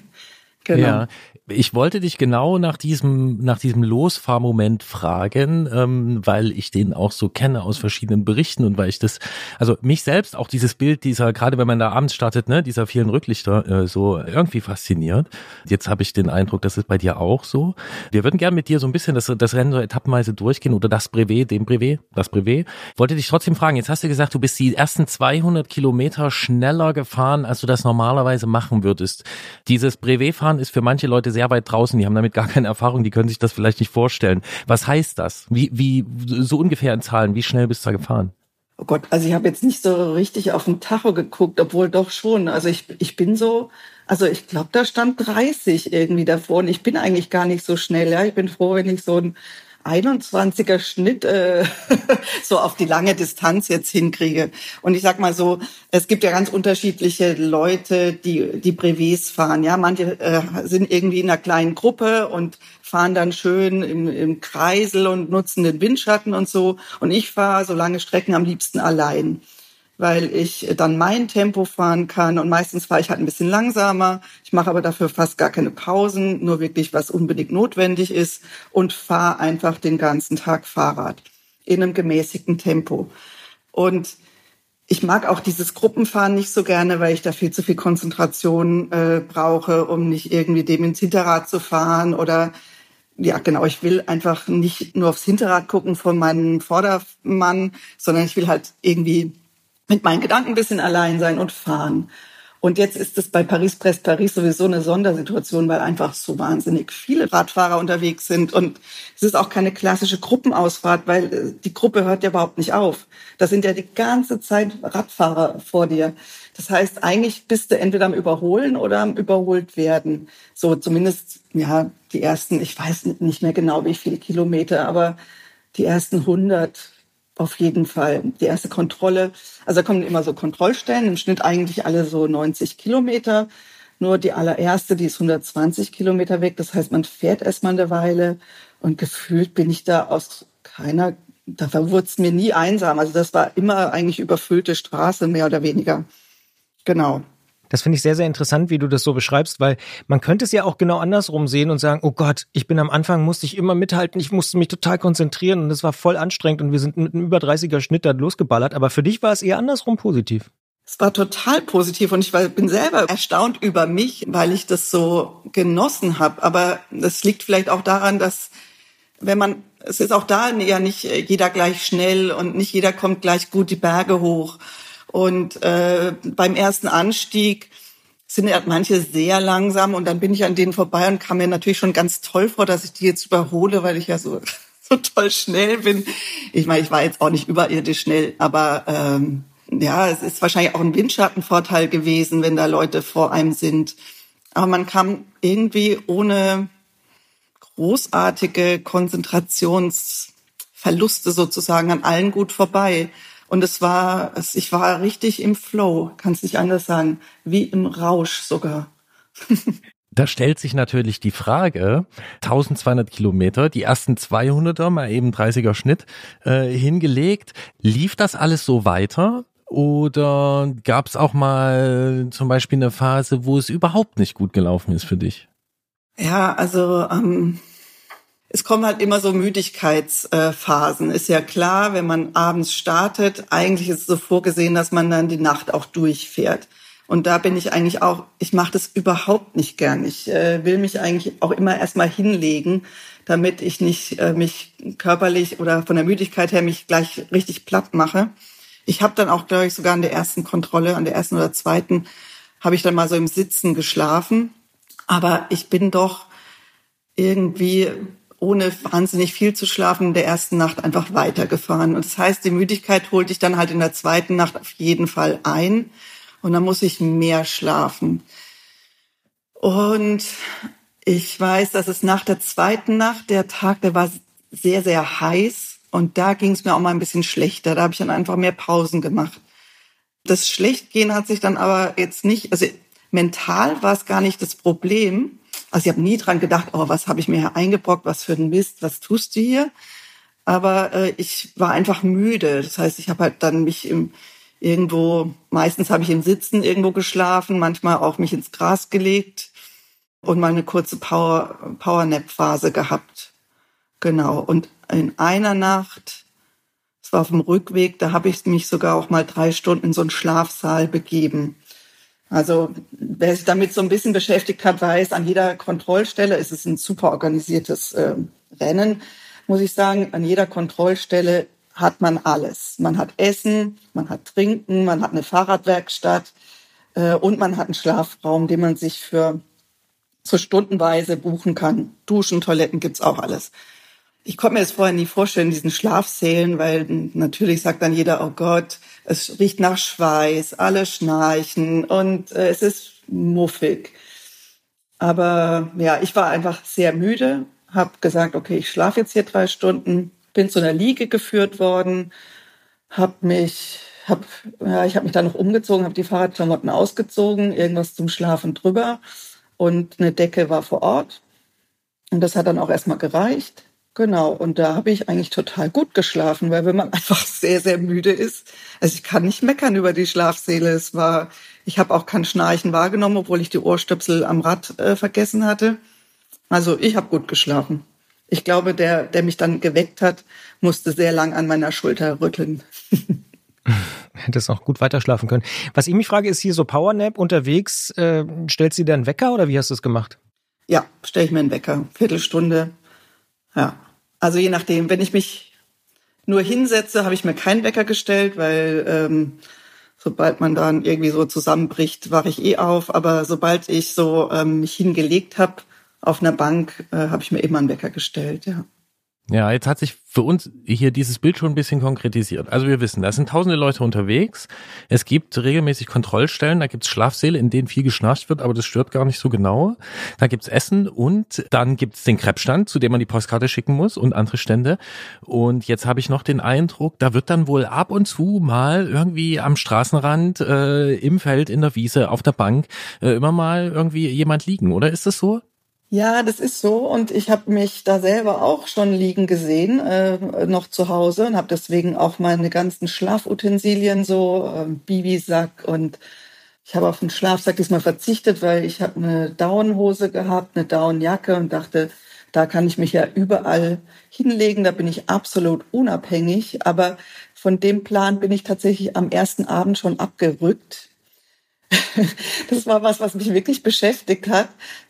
[LAUGHS] genau. Ja, ich wollte dich genau nach diesem, nach diesem Losfahrmoment fragen, ähm, weil ich den auch so kenne aus verschiedenen Berichten und weil ich das, also mich selbst auch dieses Bild dieser, gerade wenn man da abends startet, ne, dieser vielen Rücklichter, äh, so irgendwie fasziniert. Jetzt habe ich den Eindruck, das ist bei dir auch so. Wir würden gerne mit dir so ein bisschen das, das Rennen so etappenweise durchgehen oder das Brevet, dem Brevet, das Brevet. Wollte dich trotzdem fragen, jetzt hast du gesagt, du bist die ersten 200 Kilometer schneller gefahren, als du das normalerweise machen würdest. Dieses Brevetfahren ist für manche Leute sehr weit draußen, die haben damit gar keine Erfahrung, die können sich das vielleicht nicht vorstellen. Was heißt das? Wie, wie, so ungefähr in Zahlen, wie schnell bist du da gefahren? Oh Gott, also ich habe jetzt nicht so richtig auf den Tacho geguckt, obwohl doch schon. Also ich, ich bin so, also ich glaube, da stand 30 irgendwie davor und ich bin eigentlich gar nicht so schnell. Ja, ich bin froh, wenn ich so ein 21er Schnitt äh, [LAUGHS] so auf die lange Distanz jetzt hinkriege. Und ich sag mal so, es gibt ja ganz unterschiedliche Leute, die die Brevets fahren. Ja, manche äh, sind irgendwie in einer kleinen Gruppe und fahren dann schön im, im Kreisel und nutzen den Windschatten und so. Und ich fahre so lange Strecken am liebsten allein weil ich dann mein Tempo fahren kann und meistens fahre ich halt ein bisschen langsamer. Ich mache aber dafür fast gar keine Pausen, nur wirklich was unbedingt notwendig ist und fahre einfach den ganzen Tag Fahrrad in einem gemäßigten Tempo. Und ich mag auch dieses Gruppenfahren nicht so gerne, weil ich da viel zu viel Konzentration äh, brauche, um nicht irgendwie dem ins Hinterrad zu fahren oder ja, genau, ich will einfach nicht nur aufs Hinterrad gucken von meinem Vordermann, sondern ich will halt irgendwie mit meinen Gedanken ein bisschen allein sein und fahren. Und jetzt ist es bei Paris-Brest Paris sowieso eine Sondersituation, weil einfach so wahnsinnig viele Radfahrer unterwegs sind. Und es ist auch keine klassische Gruppenausfahrt, weil äh, die Gruppe hört ja überhaupt nicht auf. Da sind ja die ganze Zeit Radfahrer vor dir. Das heißt, eigentlich bist du entweder am Überholen oder am Überholt werden. So zumindest, ja, die ersten, ich weiß nicht mehr genau, wie viele Kilometer, aber die ersten 100, auf jeden Fall. Die erste Kontrolle, also da kommen immer so Kontrollstellen, im Schnitt eigentlich alle so 90 Kilometer. Nur die allererste, die ist 120 Kilometer weg. Das heißt, man fährt erstmal eine Weile und gefühlt bin ich da aus keiner, da wurde es mir nie einsam. Also das war immer eigentlich überfüllte Straße, mehr oder weniger. Genau. Das finde ich sehr, sehr interessant, wie du das so beschreibst, weil man könnte es ja auch genau andersrum sehen und sagen, oh Gott, ich bin am Anfang, musste ich immer mithalten, ich musste mich total konzentrieren und es war voll anstrengend und wir sind mit einem über 30er Schnitt da losgeballert. Aber für dich war es eher andersrum positiv. Es war total positiv und ich war, bin selber erstaunt über mich, weil ich das so genossen habe. Aber das liegt vielleicht auch daran, dass wenn man, es ist auch da ja nicht jeder gleich schnell und nicht jeder kommt gleich gut die Berge hoch. Und äh, beim ersten Anstieg sind ja manche sehr langsam und dann bin ich an denen vorbei und kam mir natürlich schon ganz toll vor, dass ich die jetzt überhole, weil ich ja so [LAUGHS] so toll schnell bin. Ich meine, ich war jetzt auch nicht überirdisch schnell, aber ähm, ja, es ist wahrscheinlich auch ein Windschattenvorteil gewesen, wenn da Leute vor einem sind. Aber man kam irgendwie ohne großartige Konzentrationsverluste sozusagen an allen gut vorbei. Und es war, ich war richtig im Flow, kannst nicht anders sagen, wie im Rausch sogar. Da stellt sich natürlich die Frage, 1200 Kilometer, die ersten 200er, mal eben 30er Schnitt äh, hingelegt. Lief das alles so weiter? Oder gab es auch mal zum Beispiel eine Phase, wo es überhaupt nicht gut gelaufen ist für dich? Ja, also ähm, es kommen halt immer so Müdigkeitsphasen. Ist ja klar, wenn man abends startet, eigentlich ist es so vorgesehen, dass man dann die Nacht auch durchfährt. Und da bin ich eigentlich auch, ich mache das überhaupt nicht gern. Ich äh, will mich eigentlich auch immer erstmal hinlegen, damit ich nicht äh, mich körperlich oder von der Müdigkeit her mich gleich richtig platt mache. Ich habe dann auch, glaube ich, sogar an der ersten Kontrolle, an der ersten oder zweiten, habe ich dann mal so im Sitzen geschlafen. Aber ich bin doch irgendwie ohne wahnsinnig viel zu schlafen in der ersten Nacht einfach weitergefahren. Und das heißt, die Müdigkeit holt dich dann halt in der zweiten Nacht auf jeden Fall ein. Und dann muss ich mehr schlafen. Und ich weiß, dass es nach der zweiten Nacht, der Tag, der war sehr, sehr heiß. Und da ging es mir auch mal ein bisschen schlechter. Da habe ich dann einfach mehr Pausen gemacht. Das Schlechtgehen hat sich dann aber jetzt nicht, also mental war es gar nicht das Problem. Also ich habe nie dran gedacht, oh, was habe ich mir hier eingebrockt, was für ein Mist, was tust du hier? Aber äh, ich war einfach müde. Das heißt, ich habe halt dann mich im, irgendwo, meistens habe ich im Sitzen irgendwo geschlafen, manchmal auch mich ins Gras gelegt und mal eine kurze Power, Power-Nap-Phase gehabt. Genau. Und in einer Nacht, es war auf dem Rückweg, da habe ich mich sogar auch mal drei Stunden in so einen Schlafsaal begeben. Also wer sich damit so ein bisschen beschäftigt hat, weiß, an jeder Kontrollstelle ist es ein super organisiertes äh, Rennen, muss ich sagen. An jeder Kontrollstelle hat man alles. Man hat Essen, man hat Trinken, man hat eine Fahrradwerkstatt äh, und man hat einen Schlafraum, den man sich für so stundenweise buchen kann. Duschen, Toiletten gibt's auch alles. Ich konnte mir das vorher nie vorstellen, diesen Schlafsälen, weil natürlich sagt dann jeder, oh Gott, es riecht nach Schweiß, alle schnarchen und äh, es ist muffig. Aber ja, ich war einfach sehr müde, habe gesagt, okay, ich schlafe jetzt hier drei Stunden, bin zu einer Liege geführt worden, habe mich, hab, ja, ich habe mich dann noch umgezogen, habe die Fahrradklamotten ausgezogen, irgendwas zum Schlafen drüber und eine Decke war vor Ort. Und das hat dann auch erstmal gereicht. Genau, und da habe ich eigentlich total gut geschlafen, weil wenn man [LAUGHS] einfach sehr, sehr müde ist, also ich kann nicht meckern über die Schlafsäle. Es war, ich habe auch kein Schnarchen wahrgenommen, obwohl ich die Ohrstöpsel am Rad äh, vergessen hatte. Also ich habe gut geschlafen. Ich glaube, der, der mich dann geweckt hat, musste sehr lang an meiner Schulter rütteln. [LAUGHS] Hättest auch gut weiterschlafen können. Was ich mich frage, ist hier so Powernap unterwegs, äh, stellst du dir einen Wecker oder wie hast du es gemacht? Ja, stelle ich mir einen Wecker. Viertelstunde. Ja. Also je nachdem, wenn ich mich nur hinsetze, habe ich mir keinen Wecker gestellt, weil ähm, sobald man dann irgendwie so zusammenbricht, wache ich eh auf. Aber sobald ich so ähm, mich hingelegt habe, auf einer Bank äh, habe ich mir immer einen Wecker gestellt, ja. Ja, jetzt hat sich für uns hier dieses Bild schon ein bisschen konkretisiert. Also wir wissen, da sind tausende Leute unterwegs. Es gibt regelmäßig Kontrollstellen, da gibt's Schlafsäle, in denen viel geschnarcht wird, aber das stört gar nicht so genau. Da gibt's Essen und dann gibt's den Kreppstand, zu dem man die Postkarte schicken muss und andere Stände. Und jetzt habe ich noch den Eindruck, da wird dann wohl ab und zu mal irgendwie am Straßenrand, äh, im Feld, in der Wiese, auf der Bank äh, immer mal irgendwie jemand liegen, oder ist das so? Ja, das ist so. Und ich habe mich da selber auch schon liegen gesehen, äh, noch zu Hause und habe deswegen auch meine ganzen Schlafutensilien, so äh, Bibisack und ich habe auf den Schlafsack diesmal verzichtet, weil ich habe eine Daunenhose gehabt, eine Daunenjacke und dachte, da kann ich mich ja überall hinlegen, da bin ich absolut unabhängig. Aber von dem Plan bin ich tatsächlich am ersten Abend schon abgerückt. [LAUGHS] das war was, was mich wirklich beschäftigt hat,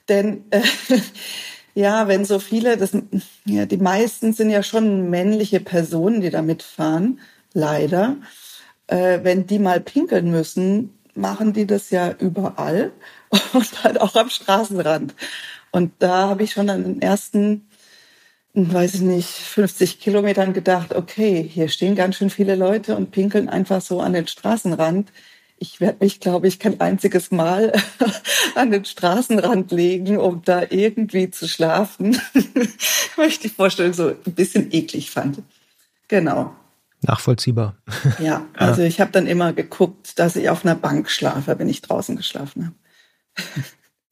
denn äh, [LAUGHS] ja, wenn so viele, das, ja, die meisten sind ja schon männliche Personen, die da mitfahren, leider. Äh, wenn die mal pinkeln müssen, machen die das ja überall [LAUGHS] und halt auch am Straßenrand. Und da habe ich schon an den ersten, weiß ich nicht, 50 Kilometern gedacht, okay, hier stehen ganz schön viele Leute und pinkeln einfach so an den Straßenrand. Ich werde mich, glaube ich, kein einziges Mal [LAUGHS] an den Straßenrand legen, um da irgendwie zu schlafen. [LAUGHS] Weil ich die Vorstellung so ein bisschen eklig fand. Genau. Nachvollziehbar. Ja, [LAUGHS] also ich habe dann immer geguckt, dass ich auf einer Bank schlafe, wenn ich draußen geschlafen habe.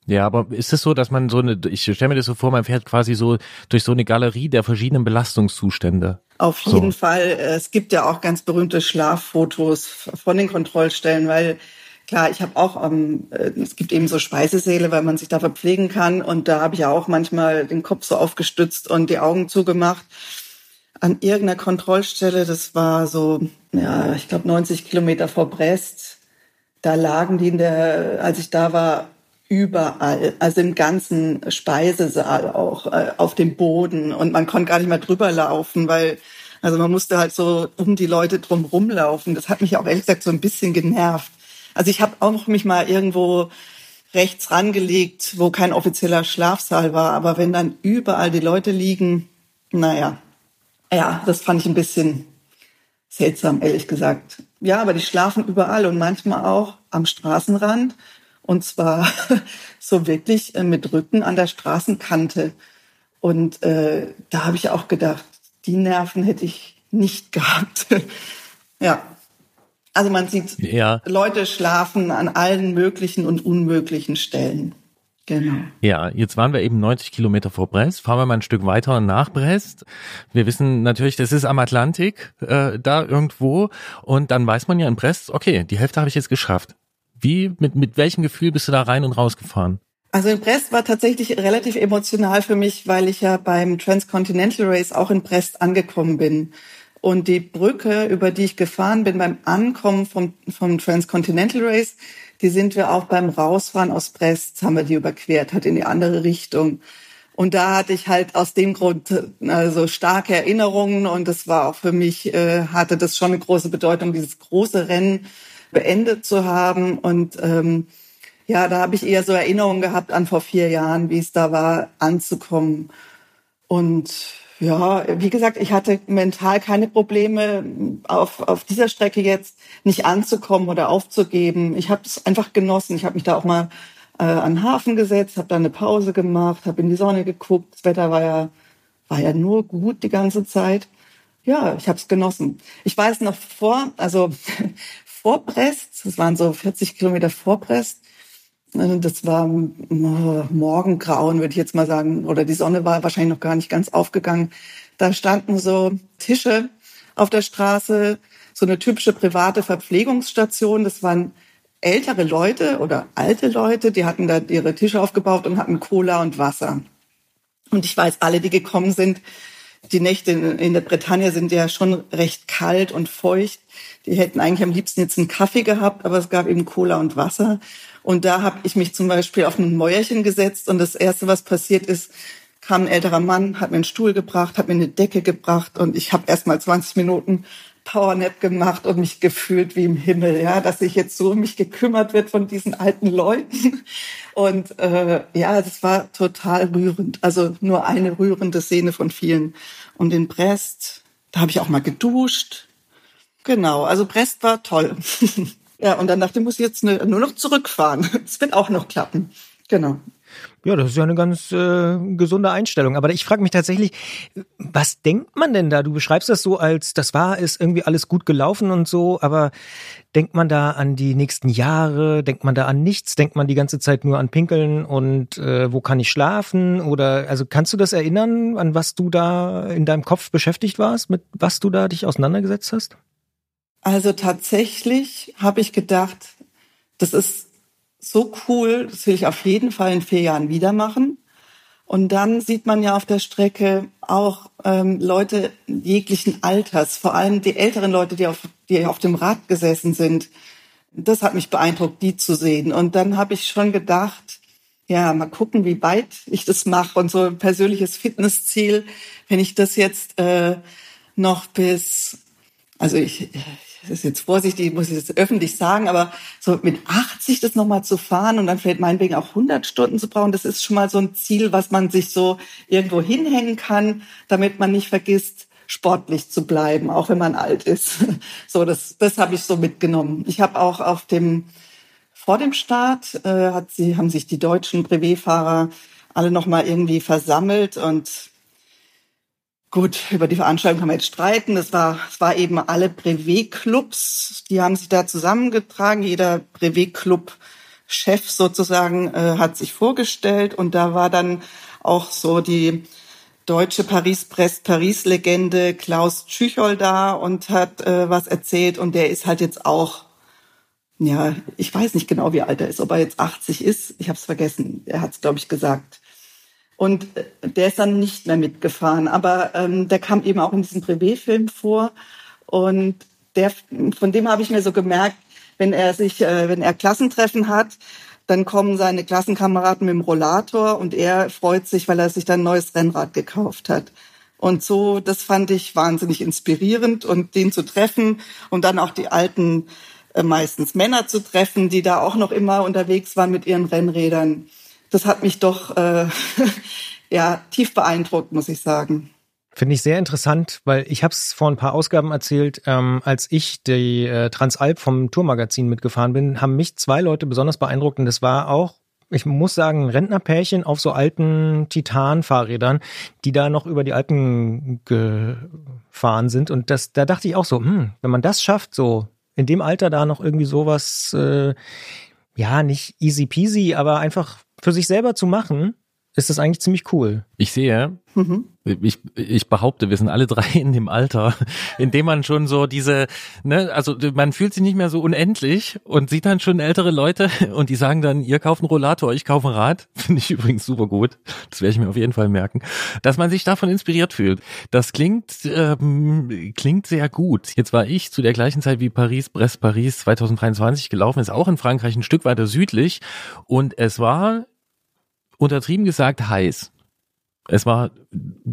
Ja, aber ist es so, dass man so eine, ich stelle mir das so vor, man fährt quasi so durch so eine Galerie der verschiedenen Belastungszustände. Auf jeden so. Fall. Es gibt ja auch ganz berühmte Schlaffotos von den Kontrollstellen, weil klar, ich habe auch, ähm, es gibt eben so Speisesäle, weil man sich da verpflegen kann und da habe ich ja auch manchmal den Kopf so aufgestützt und die Augen zugemacht an irgendeiner Kontrollstelle, das war so, ja, ich glaube 90 Kilometer vor Brest, da lagen die in der, als ich da war, überall, also im ganzen Speisesaal auch, äh, auf dem Boden und man konnte gar nicht mehr drüber laufen, weil also man musste halt so um die Leute drum rumlaufen. Das hat mich auch ehrlich gesagt so ein bisschen genervt. Also ich habe auch mich mal irgendwo rechts rangelegt, wo kein offizieller Schlafsaal war, aber wenn dann überall die Leute liegen, naja, ja, das fand ich ein bisschen seltsam, ehrlich gesagt. Ja, aber die schlafen überall und manchmal auch am Straßenrand. Und zwar [LAUGHS] so wirklich äh, mit Rücken an der Straßenkante. Und äh, da habe ich auch gedacht, die Nerven hätte ich nicht [LAUGHS] gehabt. ja. Also man sieht, ja. Leute schlafen an allen möglichen und unmöglichen Stellen. Genau. Ja, jetzt waren wir eben 90 Kilometer vor Brest. Fahren wir mal ein Stück weiter nach Brest. Wir wissen natürlich, das ist am Atlantik, äh, da irgendwo. Und dann weiß man ja in Brest, okay, die Hälfte habe ich jetzt geschafft. Wie, mit, mit welchem Gefühl bist du da rein und raus gefahren? Also in Brest war tatsächlich relativ emotional für mich, weil ich ja beim Transcontinental Race auch in Brest angekommen bin. Und die Brücke, über die ich gefahren bin beim Ankommen vom, vom Transcontinental Race, die sind wir auch beim Rausfahren aus Brest, haben wir die überquert, halt in die andere Richtung. Und da hatte ich halt aus dem Grund also starke Erinnerungen und das war auch für mich, äh, hatte das schon eine große Bedeutung, dieses große Rennen beendet zu haben. Und ähm, ja, da habe ich eher so Erinnerungen gehabt an vor vier Jahren, wie es da war, anzukommen. Und ja, wie gesagt, ich hatte mental keine Probleme, auf, auf dieser Strecke jetzt nicht anzukommen oder aufzugeben. Ich habe es einfach genossen. Ich habe mich da auch mal äh, an Hafen gesetzt, habe da eine Pause gemacht, habe in die Sonne geguckt. Das Wetter war ja, war ja nur gut die ganze Zeit. Ja, ich habe es genossen. Ich weiß noch vor, also vor Brest, das waren so 40 Kilometer vor Brest, äh, das war Morgengrauen, würde ich jetzt mal sagen, oder die Sonne war wahrscheinlich noch gar nicht ganz aufgegangen. Da standen so Tische auf der Straße, so eine typische private Verpflegungsstation. Das waren ältere Leute oder alte Leute, die hatten da ihre Tische aufgebaut und hatten Cola und Wasser. Und ich weiß, alle, die gekommen sind, die Nächte in der Bretagne sind ja schon recht kalt und feucht. Die hätten eigentlich am liebsten jetzt einen Kaffee gehabt, aber es gab eben Cola und Wasser. Und da habe ich mich zum Beispiel auf ein Mäuerchen gesetzt und das Erste, was passiert ist, kam ein älterer Mann, hat mir einen Stuhl gebracht, hat mir eine Decke gebracht und ich habe erst mal 20 Minuten Powernap gemacht und mich gefühlt wie im Himmel, ja, dass sich jetzt so mich gekümmert wird von diesen alten Leuten. Und äh, ja, das war total rührend. Also nur eine rührende Szene von vielen. Und in Brest, da habe ich auch mal geduscht. Genau, also Brest war toll. [LAUGHS] Ja, und dann dachte ich, muss ich jetzt nur noch zurückfahren. [LAUGHS] Das wird auch noch klappen. Genau. Ja, das ist ja eine ganz äh, gesunde Einstellung. Aber ich frage mich tatsächlich, was denkt man denn da? Du beschreibst das so als, das war, ist irgendwie alles gut gelaufen und so, aber denkt man da an die nächsten Jahre? Denkt man da an nichts? Denkt man die ganze Zeit nur an Pinkeln und äh, wo kann ich schlafen? Oder also kannst du das erinnern, an was du da in deinem Kopf beschäftigt warst, mit was du da dich auseinandergesetzt hast? Also tatsächlich habe ich gedacht, das ist so cool, das will ich auf jeden Fall in vier Jahren wieder machen. Und dann sieht man ja auf der Strecke auch ähm, Leute jeglichen Alters, vor allem die älteren Leute, die auf, die auf dem Rad gesessen sind. Das hat mich beeindruckt, die zu sehen. Und dann habe ich schon gedacht, ja, mal gucken, wie weit ich das mache und so ein persönliches Fitnessziel, wenn ich das jetzt äh, noch bis, also ich, das ist jetzt vorsichtig, muss ich das öffentlich sagen, aber so mit 80 das nochmal zu fahren und dann vielleicht meinetwegen auch 100 Stunden zu brauchen, das ist schon mal so ein Ziel, was man sich so irgendwo hinhängen kann, damit man nicht vergisst, sportlich zu bleiben, auch wenn man alt ist. [LAUGHS] So, das, das habe ich so mitgenommen. Ich habe auch auf dem vor dem Start äh, hat sie, haben sich die deutschen Brevetfahrer alle nochmal irgendwie versammelt und gut, über die Veranstaltung kann man jetzt streiten. Das war, es war eben alle Brevet-Clubs, die haben sich da zusammengetragen. Jeder Brevet-Club-Chef sozusagen äh, hat sich vorgestellt und da war dann auch so die deutsche Paris-Brest-Paris-Legende Klaus Tschüchol da und hat äh, was erzählt und der ist halt jetzt auch ja, ich weiß nicht genau, wie alt er ist, ob er jetzt 80 ist. Ich habe es vergessen. Er hat es, glaube ich, gesagt. Und äh, der ist dann nicht mehr mitgefahren. Aber ähm, der kam eben auch in diesem Privé-Film vor. Und der, von dem habe ich mir so gemerkt, wenn er sich, äh, wenn er Klassentreffen hat, dann kommen seine Klassenkameraden mit dem Rollator und er freut sich, weil er sich dann ein neues Rennrad gekauft hat. Und so, das fand ich wahnsinnig inspirierend und den zu treffen und dann auch die alten äh, meistens Männer zu treffen, die da auch noch immer unterwegs waren mit ihren Rennrädern. Das hat mich doch äh, [LAUGHS] ja tief beeindruckt, muss ich sagen. Finde ich sehr interessant, weil ich habe es vor ein paar Ausgaben erzählt, ähm, als ich die äh, Transalp vom Tourmagazin mitgefahren bin, haben mich zwei Leute besonders beeindruckt und das war auch ich muss sagen, Rentnerpärchen auf so alten Titan-Fahrrädern, die da noch über die Alpen gefahren sind. Und das, da dachte ich auch so, hm, wenn man das schafft, so in dem Alter da noch irgendwie sowas, äh, ja, nicht easy peasy, aber einfach für sich selber zu machen, ist das eigentlich ziemlich cool. Ich sehe, mhm. ich, ich behaupte, wir sind alle drei in dem Alter, in dem man schon so diese, ne, also man fühlt sich nicht mehr so unendlich und sieht dann schon ältere Leute und die sagen dann, ihr kauft einen Rollator, ich kaufe ein Rad. [LAUGHS] Finde ich übrigens super gut. Das werde ich mir auf jeden Fall merken. Dass man sich davon inspiriert fühlt. Das klingt, ähm, klingt sehr gut. Jetzt war ich zu der gleichen Zeit wie Paris, Brest, Paris 2023 gelaufen, ist auch in Frankreich ein Stück weiter südlich und es war untertrieben gesagt heiß. Es war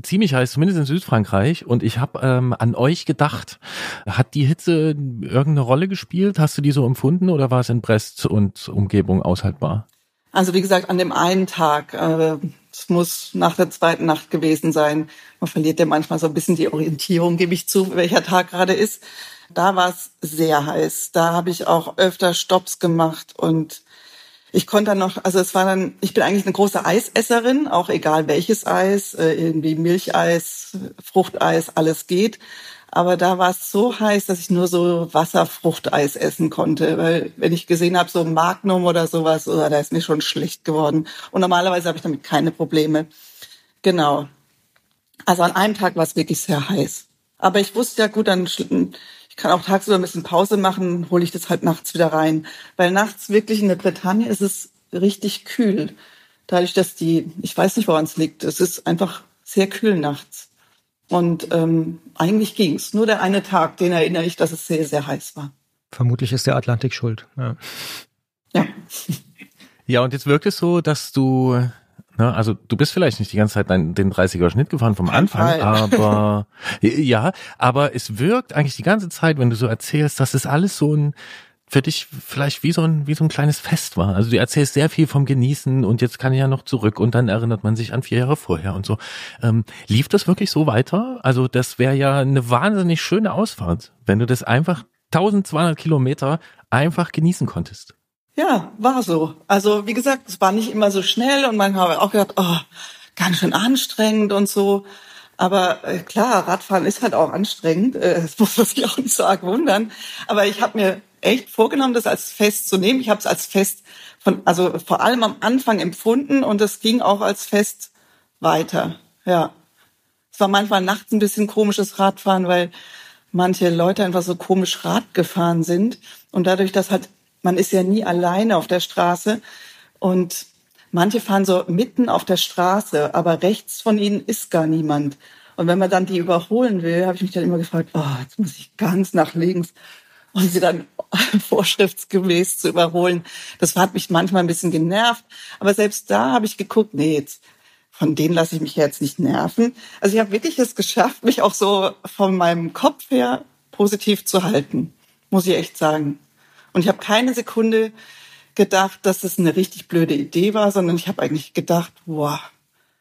ziemlich heiß, zumindest in Südfrankreich. Und ich habe ähm, an euch gedacht. Hat die Hitze irgendeine Rolle gespielt? Hast du die so empfunden oder war es in Brest und Umgebung aushaltbar? Also wie gesagt, an dem einen Tag. Äh, es muss nach der zweiten Nacht gewesen sein. Man verliert ja manchmal so ein bisschen die Orientierung, gebe ich zu, welcher Tag gerade ist. Da war es sehr heiß. Da habe ich auch öfter Stops gemacht und ich konnte dann noch, also es war dann, ich bin eigentlich eine große Eisesserin, auch egal welches Eis, äh, irgendwie Milcheis, Fruchteis, alles geht. Aber da war es so heiß, dass ich nur so Wasserfruchteis essen konnte. Weil wenn ich gesehen habe, so Magnum oder sowas, oder da ist mir schon schlecht geworden. Und normalerweise habe ich damit keine Probleme. Genau. Also an einem Tag war es wirklich sehr heiß. Aber ich wusste ja gut, dann kann auch tagsüber ein bisschen Pause machen, hole ich das halt nachts wieder rein. Weil nachts wirklich in der Bretagne ist es richtig kühl. Dadurch, dass die, ich weiß nicht, woran es liegt, es ist einfach sehr kühl nachts. Und ähm, eigentlich ging's. Nur der eine Tag, den erinnere ich, dass es sehr, sehr heiß war. Vermutlich ist der Atlantik schuld. Ja. Ja. [LAUGHS] Ja, und jetzt wirkt es so, dass du Ne? Also du bist vielleicht nicht die ganze Zeit den, den 30er Schnitt gefahren vom Anfang, aber [LAUGHS] ja, aber es wirkt eigentlich die ganze Zeit, wenn du so erzählst, dass es alles so ein für dich vielleicht wie so ein wie so ein kleines Fest war. Also du erzählst sehr viel vom Genießen und jetzt kann ich ja noch zurück und dann erinnert man sich an vier Jahre vorher und so. Ähm, lief das wirklich so weiter? Also das wäre ja eine wahnsinnig schöne Ausfahrt, wenn du das einfach 1200 Kilometer einfach genießen konntest. Ja, war so. Also wie gesagt, es war nicht immer so schnell und manchmal habe ich auch gedacht, oh, ganz schön anstrengend und so. Aber äh, klar, Radfahren ist halt auch anstrengend. Äh, das [LAUGHS] muss man sich auch nicht so arg wundern. Aber ich habe mir echt vorgenommen, das als Fest zu nehmen. Ich habe es als Fest von, also vor allem am Anfang empfunden und es ging auch als Fest weiter. Ja. Es war manchmal nachts ein bisschen komisches Radfahren, weil manche Leute einfach so komisch Rad gefahren sind. Und dadurch, dass halt man ist ja nie alleine auf der Straße und manche fahren so mitten auf der Straße, aber rechts von ihnen ist gar niemand. Und wenn man dann die überholen will, habe ich mich dann immer gefragt, oh, jetzt muss ich ganz nach links und sie dann [LAUGHS] vorschriftsgemäß zu überholen. Das hat mich manchmal ein bisschen genervt. Aber selbst da habe ich geguckt, nee, jetzt, von denen lasse ich mich jetzt nicht nerven. Also ich habe wirklich es geschafft, mich auch so von meinem Kopf her positiv zu halten, muss ich echt sagen. Und ich habe keine Sekunde gedacht, dass es eine richtig blöde Idee war, sondern ich habe eigentlich gedacht, wow,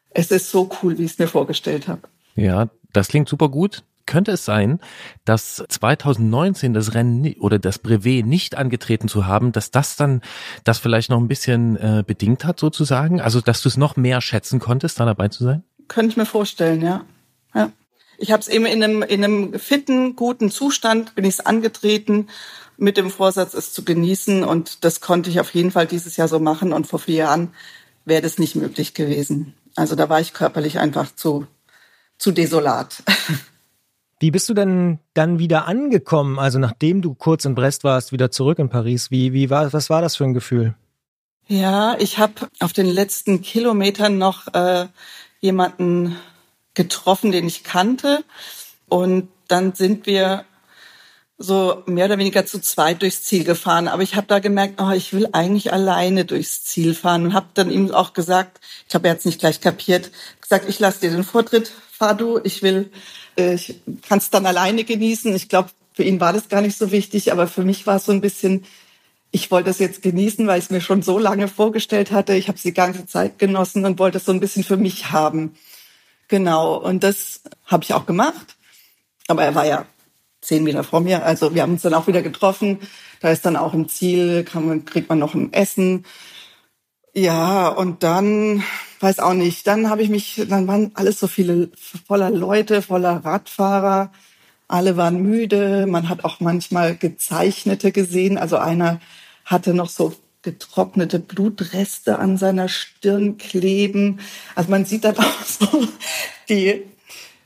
es ist so cool, wie ich es mir vorgestellt habe. Ja, das klingt super gut. Könnte es sein, dass 2019 das Rennen oder das Brevet nicht angetreten zu haben, dass das dann das vielleicht noch ein bisschen äh, bedingt hat sozusagen? Also, dass du es noch mehr schätzen konntest, da dabei zu sein? Könnte ich mir vorstellen, ja. ja. Ich habe es eben in einem, in einem fitten, guten Zustand, bin ich es angetreten mit dem Vorsatz, es zu genießen. Und das konnte ich auf jeden Fall dieses Jahr so machen. Und vor vier Jahren wäre das nicht möglich gewesen. Also da war ich körperlich einfach zu, zu desolat. Wie bist du denn dann wieder angekommen? Also nachdem du kurz in Brest warst, wieder zurück in Paris. Wie, wie war, was war das für ein Gefühl? Ja, ich habe auf den letzten Kilometern noch äh, jemanden getroffen, den ich kannte. Und dann sind wir so mehr oder weniger zu zweit durchs Ziel gefahren. Aber ich habe da gemerkt, oh, ich will eigentlich alleine durchs Ziel fahren und habe dann ihm auch gesagt, ich habe jetzt nicht gleich kapiert, gesagt, ich lasse dir den Vortritt, fahr du, ich will ich kann es dann alleine genießen. Ich glaube, für ihn war das gar nicht so wichtig, aber für mich war es so ein bisschen, ich wollte es jetzt genießen, weil ich es mir schon so lange vorgestellt hatte. Ich habe es die ganze Zeit genossen und wollte es so ein bisschen für mich haben. Genau, und das habe ich auch gemacht. Aber er war ja zehn Meter vor mir. Also wir haben uns dann auch wieder getroffen. Da ist dann auch im Ziel, man, kriegt man noch ein Essen. Ja, und dann weiß auch nicht. Dann habe ich mich, dann waren alles so viele voller Leute, voller Radfahrer. Alle waren müde. Man hat auch manchmal Gezeichnete gesehen. Also einer hatte noch so getrocknete Blutreste an seiner Stirn kleben. Also man sieht dann [LAUGHS] auch so die,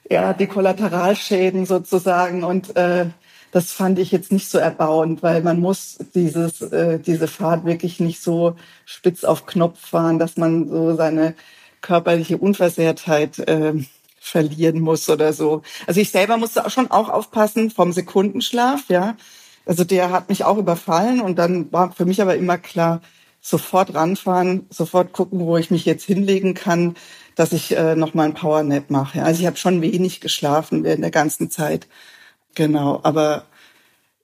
ja, die Kollateralschäden sozusagen. Und äh, das fand ich jetzt nicht so erbauend, weil man muss dieses, äh, diese Fahrt wirklich nicht so spitz auf Knopf fahren, dass man so seine körperliche Unversehrtheit äh, verlieren muss oder so. Also ich selber musste auch schon auch aufpassen vom Sekundenschlaf, ja. Also der hat mich auch überfallen und dann war für mich aber immer klar, sofort ranfahren, sofort gucken, wo ich mich jetzt hinlegen kann, dass ich äh, noch mal ein Powernap mache. Also ich habe schon wenig geschlafen während der ganzen Zeit. Genau, aber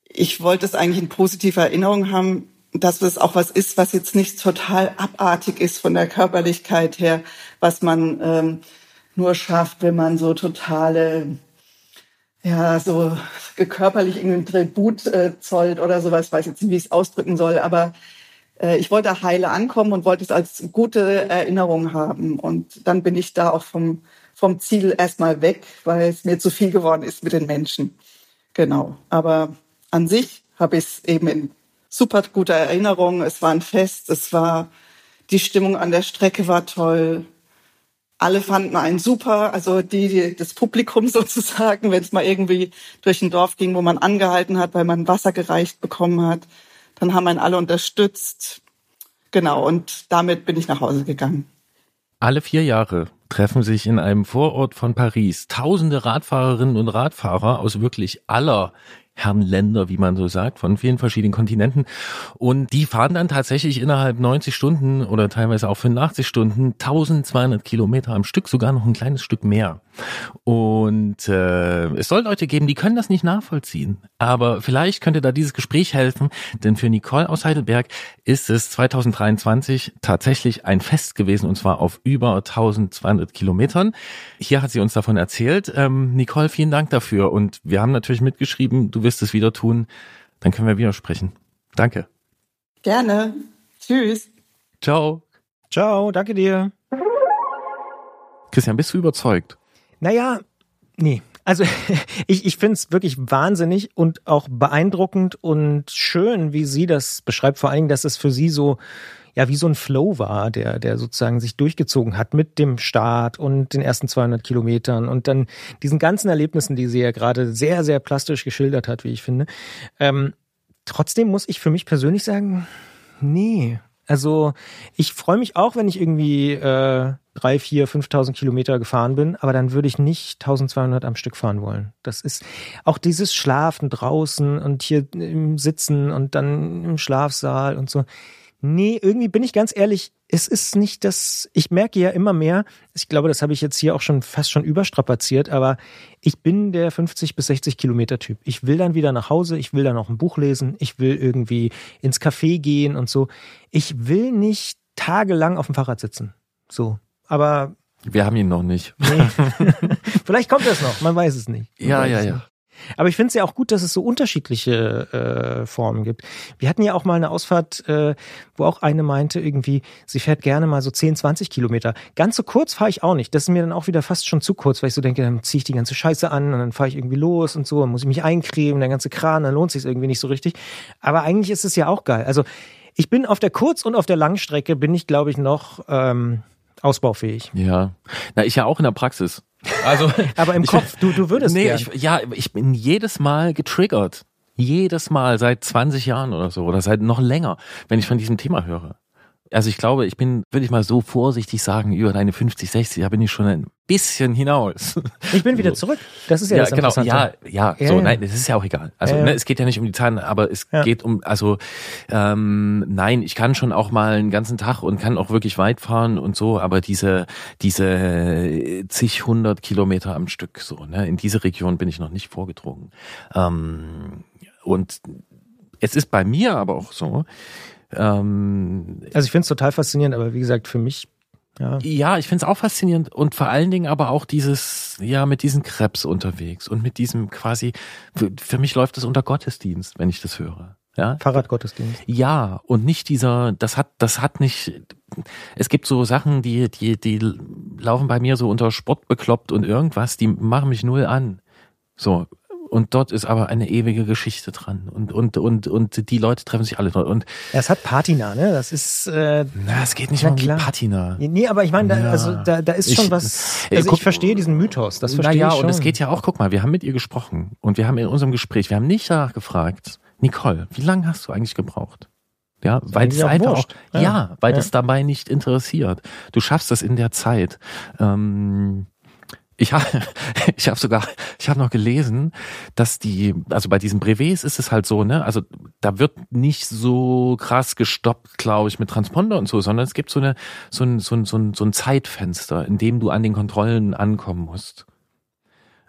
ich wollte es eigentlich in positiver Erinnerung haben, dass es auch was ist, was jetzt nicht total abartig ist von der Körperlichkeit her, was man ähm, nur schafft, wenn man so totale, ja, so körperlich irgendein Tribut äh, zollt oder sowas, ich weiß jetzt nicht, wie ich es ausdrücken soll, aber äh, ich wollte heile ankommen und wollte es als gute Erinnerung haben. Und dann bin ich da auch vom, vom Ziel erstmal weg, weil es mir zu viel geworden ist mit den Menschen. Genau. Aber an sich habe ich es eben in super guter Erinnerung. Es war ein Fest, es war, die Stimmung an der Strecke war toll. Alle fanden einen super, also die, die das Publikum [LAUGHS] sozusagen, wenn es mal irgendwie durch ein Dorf ging, wo man angehalten hat, weil man Wasser gereicht bekommen hat, dann haben einen alle unterstützt. Genau, und damit bin ich nach Hause gegangen. Alle vier Jahre treffen sich in einem Vorort von Paris tausende Radfahrerinnen und Radfahrer aus wirklich aller Herrenländer, wie man so sagt, von vielen verschiedenen Kontinenten. Und die fahren dann tatsächlich innerhalb 90 Stunden oder teilweise auch 85 Stunden 1200 Kilometer am Stück, sogar noch ein kleines Stück mehr. Und äh, es soll Leute geben, die können das nicht nachvollziehen. Aber vielleicht könnte da dieses Gespräch helfen, denn für Nicole aus Heidelberg ist es 2023 tatsächlich ein Fest gewesen und zwar auf über 1200 Kilometern. Hier hat sie uns davon erzählt. Ähm, Nicole, vielen Dank dafür. Und wir haben natürlich mitgeschrieben, du wirst es wieder tun. Dann können wir wieder sprechen. Danke. Gerne. Tschüss. Ciao. Ciao, danke dir. Christian, bist du überzeugt? Naja, nee. Also [LAUGHS] ich, ich finde es wirklich wahnsinnig und auch beeindruckend und schön, wie sie das beschreibt. Vor allen Dingen, dass es für sie so, ja, wie so ein Flow war, der, der sozusagen sich durchgezogen hat mit dem Start und den ersten 200 Kilometern und dann diesen ganzen Erlebnissen, die sie ja gerade sehr, sehr plastisch geschildert hat, wie ich finde. Ähm, trotzdem muss ich für mich persönlich sagen, nee, Also ich freue mich auch, wenn ich irgendwie äh, drei, vier, 5.000 Kilometer gefahren bin, aber dann würde ich nicht 1.200 am Stück fahren wollen. Das ist auch dieses Schlafen draußen und hier im Sitzen und dann im Schlafsaal und so. Nee, irgendwie bin ich ganz ehrlich, es ist nicht das, ich merke ja immer mehr, ich glaube, das habe ich jetzt hier auch schon fast schon überstrapaziert, aber ich bin der 50 bis 60 Kilometer Typ. Ich will dann wieder nach Hause, ich will dann auch ein Buch lesen, ich will irgendwie ins Café gehen und so. Ich will nicht tagelang auf dem Fahrrad sitzen. So. Aber Wir haben ihn noch nicht. nee. [LAUGHS] vielleicht kommt das noch, man weiß es nicht. Man Ja, ja, ja. Aber ich finde es ja auch gut, dass es so unterschiedliche äh, Formen gibt. Wir hatten ja auch mal eine Ausfahrt, äh, wo auch eine meinte, irgendwie, sie fährt gerne mal so 10, 20 Kilometer. Ganz so kurz fahre ich auch nicht. Das ist mir dann auch wieder fast schon zu kurz, weil ich so denke, dann ziehe ich die ganze Scheiße an und dann fahre ich irgendwie los und so, dann muss ich mich eincremen, der ganze Kran, dann lohnt sich irgendwie nicht so richtig. Aber eigentlich ist es ja auch geil. Also ich bin auf der Kurz- und auf der Langstrecke bin ich, glaube ich, noch ähm, ausbaufähig. Ja. Na, ich ja auch in der Praxis. Also, [LAUGHS] Aber im Kopf, du, du würdest nee, ich, ja, ich bin jedes Mal getriggert. Jedes Mal, seit 20 Jahren oder so, oder seit noch länger, wenn ich von diesem Thema höre. Also ich glaube, ich bin, würde ich mal so vorsichtig sagen, über deine 50, 60, da bin ich schon ein bisschen hinaus. Ich bin wieder zurück. Das ist ja, Ja, das genau, Interessante. ja, ja, Ja, so, ja. nein, das ist ja auch egal. Also, ne, es geht ja nicht um die Zahlen, aber es geht um, also, ähm, nein, ich kann schon auch mal einen ganzen Tag und kann auch wirklich weit fahren und so, aber diese, diese zig hundert Kilometer am Stück, so, ne, in diese Region bin ich noch nicht vorgedrungen. Ähm, und es ist bei mir aber auch so, ähm, Also ich finde es total faszinierend, aber wie gesagt, für mich, ja. ja, ich find's auch faszinierend und vor allen Dingen aber auch dieses, ja, mit diesen Krebs unterwegs und mit diesem quasi, für, für mich läuft das unter Gottesdienst, wenn ich das höre. Ja, Fahrradgottesdienst. ja, und nicht dieser, das hat, das hat nicht, es gibt so Sachen, die, die, die laufen bei mir so unter Sport bekloppt und irgendwas, die machen mich null an. So. Und dort ist aber eine ewige Geschichte dran. Und, und, und, und die Leute treffen sich alle dort. Und Es hat Patina, ne? Das ist, äh, na, es geht nicht um die klar. Patina. nee, aber ich meine, da, Ja. also da, da ist Ich- schon was, Äh, also guck- ich verstehe diesen Mythos, das verstehe naja, ich schon. und es geht ja auch, guck mal, wir haben mit ihr gesprochen und wir haben in unserem Gespräch, wir haben nicht danach gefragt, Nicole, wie lange hast du eigentlich gebraucht? Ja, weil auch einfach wurscht. auch, Ja. ja, weil Ja. das dabei nicht interessiert. Du schaffst das in der Zeit. Ähm, ich habe [LAUGHS] ich hab sogar, ich habe noch gelesen, dass die, also bei diesen Brevets ist es halt so, ne, also da wird nicht so krass gestoppt, glaube ich, mit Transponder und so, sondern es gibt so eine, so ein, so ein, so ein, so ein Zeitfenster, in dem du an den Kontrollen ankommen musst.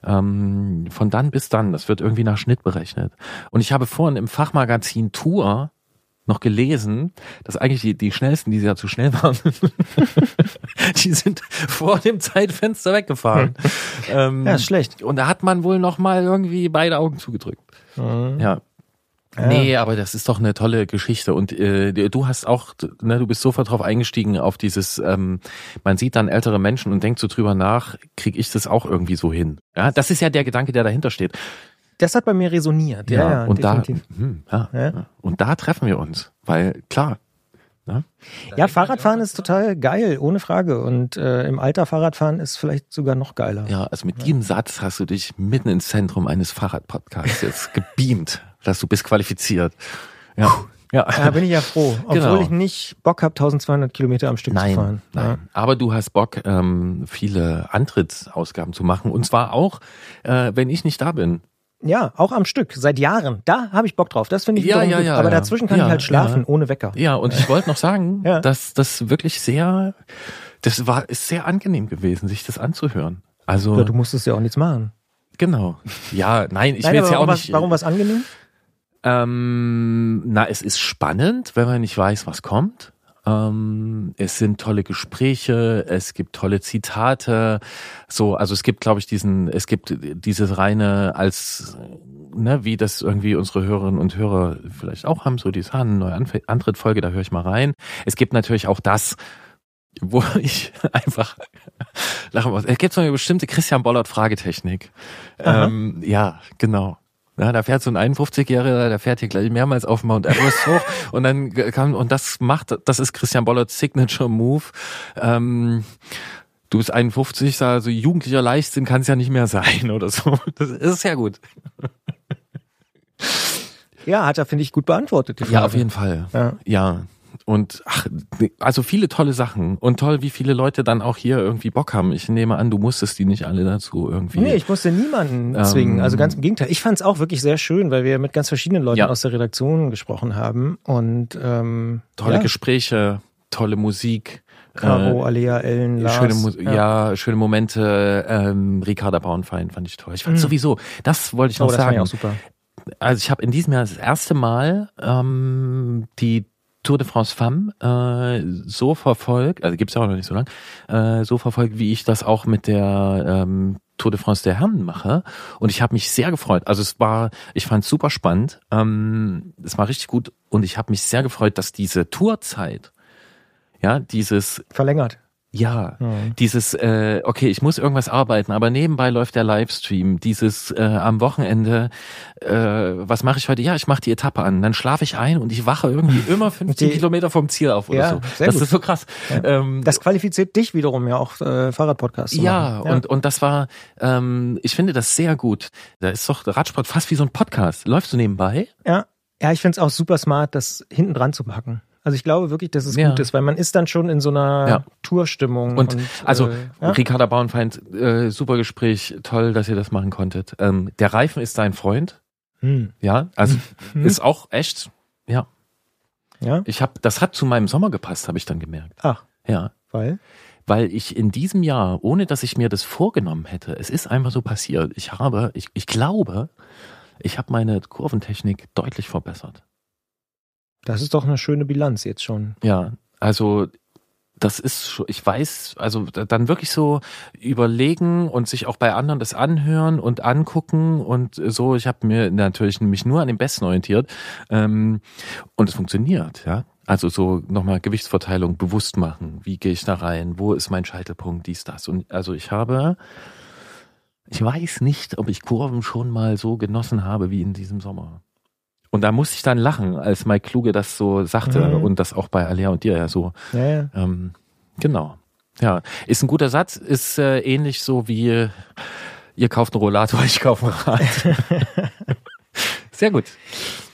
Ähm, von dann bis dann, das wird irgendwie nach Schnitt berechnet. Und ich habe vorhin im Fachmagazin Tour noch gelesen, dass eigentlich die, die schnellsten, die ja zu schnell waren, [LAUGHS] die sind vor dem Zeitfenster weggefahren. [LAUGHS] ähm, Ja, ist schlecht. Und da hat man wohl noch mal irgendwie beide Augen zugedrückt. Mhm. Ja. Nee, aber das ist doch eine tolle Geschichte. Und äh, du hast auch, ne, du bist sofort drauf eingestiegen auf dieses, ähm, man sieht dann ältere Menschen und denkt so drüber nach, krieg ich das auch irgendwie so hin. Ja, das ist ja der Gedanke, der dahinter steht. Das hat bei mir resoniert. Ja, ja, und definitiv. da, hm, ja, Ja. ja. und da treffen wir uns, weil klar, ne? Ja, Fahrradfahren ist total geil, ohne Frage. Und äh, im Alter Fahrradfahren ist vielleicht sogar noch geiler. ja, also mit diesem Satz hast du dich mitten ins Zentrum eines Fahrradpodcasts jetzt gebeamt, [LAUGHS] dass du bist qualifiziert. Ja, ja. Da bin ich ja froh, [LAUGHS] obwohl Genau. ich nicht Bock habe, 1200 Kilometer am Stück zu Nein, fahren. nein. Aber du hast Bock, ähm, viele Antrittsausgaben zu machen. Und zwar auch, äh, wenn ich nicht da bin. Ja. auch am Stück, seit Jahren. Da habe ich Bock drauf. Das finde ich Ja, ja, gut. ja, Aber ja. dazwischen kann Ja, ich halt schlafen, ohne Wecker. Ja, und ich wollte noch sagen, [LAUGHS] dass das wirklich sehr, das war, ist sehr angenehm gewesen, sich das anzuhören. Also, du musstest ja auch nichts machen. genau. Ja, nein, ich Nein, will jetzt ja auch was, nicht. warum was angenehm? Ähm, na, es ist spannend, wenn man nicht weiß, was kommt. Ähm, es sind tolle Gespräche, es gibt tolle Zitate. So, also es gibt, glaube ich, diesen, es gibt dieses reine als, ne, wie das irgendwie unsere Hörerinnen und Hörer vielleicht auch haben, so dieses, ah, eine neue Anf Antrittfolge, da höre ich mal rein. Es gibt natürlich auch das, wo [LAUGHS] ich einfach lachen muss. Es gibt so eine bestimmte Christian Bollert Fragetechnik. Ähm, ja, genau. Ja, da fährt so ein 51-Jähriger, der fährt hier gleich mehrmals auf Mount Everest [LAUGHS] hoch und dann kann, und das macht, das ist Christian Bollerts Signature Move. Ähm, du bist 51, also jugendlicher Leichtsinn kann es ja nicht mehr sein oder so. Das ist sehr gut. Ja, hat er, finde ich, gut beantwortet. Die Ja, Frage. auf jeden Fall. Ja. Ja. Und ach, also viele tolle Sachen und toll, wie viele Leute dann auch hier irgendwie Bock haben. Ich nehme an, du musstest die nicht alle dazu irgendwie. Nee, ich musste niemanden Ähm, zwingen. Also ganz im Gegenteil. Ich fand es auch wirklich sehr schön, weil wir mit ganz verschiedenen Leuten Ja. aus der Redaktion gesprochen haben und ähm, tolle ja, Gespräche, tolle Musik. Caro, äh, Alea, Ellen, Lars. schöne, Mu ja. schöne Momente. Ähm, Ricarda Braunfein fand ich toll. Ich fand sowieso, das wollte ich Oh, noch das fand sagen. ich auch super. Also ich habe in diesem Jahr das erste Mal ähm, die Tour de France Femme äh, so verfolgt, also gibt's ja auch noch nicht so lang, äh, so verfolgt, wie ich das auch mit der ähm, Tour de France der Herren mache. Und ich habe mich sehr gefreut. Also es war, ich fand es super spannend. Ähm, es war richtig gut und ich habe mich sehr gefreut, dass diese Tourzeit, ja, dieses Verlängert. Ja, Mhm. dieses, äh, okay, ich muss irgendwas arbeiten, aber nebenbei läuft der Livestream. Dieses äh, am Wochenende, äh, was mache ich heute? Ja, ich mache die Etappe an. Dann schlafe ich ein und ich wache irgendwie [LAUGHS] immer 15 Die- Kilometer vom Ziel auf oder Ja, so. Das gut. ist so krass. Ähm, Das qualifiziert dich wiederum ja auch äh, Fahrradpodcast. ja, machen. und und das war, ähm, ich finde das sehr gut. Da ist doch der Radsport fast wie so ein Podcast. Läufst du nebenbei? Ja, ja ich finde es auch super smart, das hinten dran zu packen. Also ich glaube wirklich, dass es Ja. gut ist, weil man ist dann schon in so einer Ja. Tourstimmung. Und, also äh, ja. Ricarda Bauernfeind, äh, super Gespräch, toll, dass ihr das machen konntet. Ähm, der Reifen ist dein Freund, Hm. ja, also Mhm. ist auch echt, ja. Ja, Ich habe, das hat zu meinem Sommer gepasst, habe ich dann gemerkt. ach, Ja, weil? weil ich in diesem Jahr, ohne dass ich mir das vorgenommen hätte, es ist einfach so passiert. Ich habe, ich, ich glaube, ich habe meine Kurventechnik deutlich verbessert. Das ist doch eine schöne Bilanz jetzt schon. Ja, also das ist schon, ich weiß, also da- dann wirklich so überlegen und sich auch bei anderen das anhören und angucken und so. Ich habe mir natürlich mich nur an den Besten orientiert ähm, und es funktioniert, ja. Also so nochmal Gewichtsverteilung bewusst machen. Wie gehe ich da rein? Wo ist mein Scheitelpunkt? Dies, das. Und also ich habe, ich weiß nicht, ob ich Kurven schon mal so genossen habe wie in diesem Sommer. Und da musste ich dann lachen, als Mike Kluge das so sagte Mhm. und das auch bei Alea und dir ja so. Ja, ja. Ähm, genau. Ja, ist ein guter Satz, ist äh, ähnlich so wie ihr kauft einen Rollator, ich kaufe ein Rad. [LAUGHS] Sehr gut.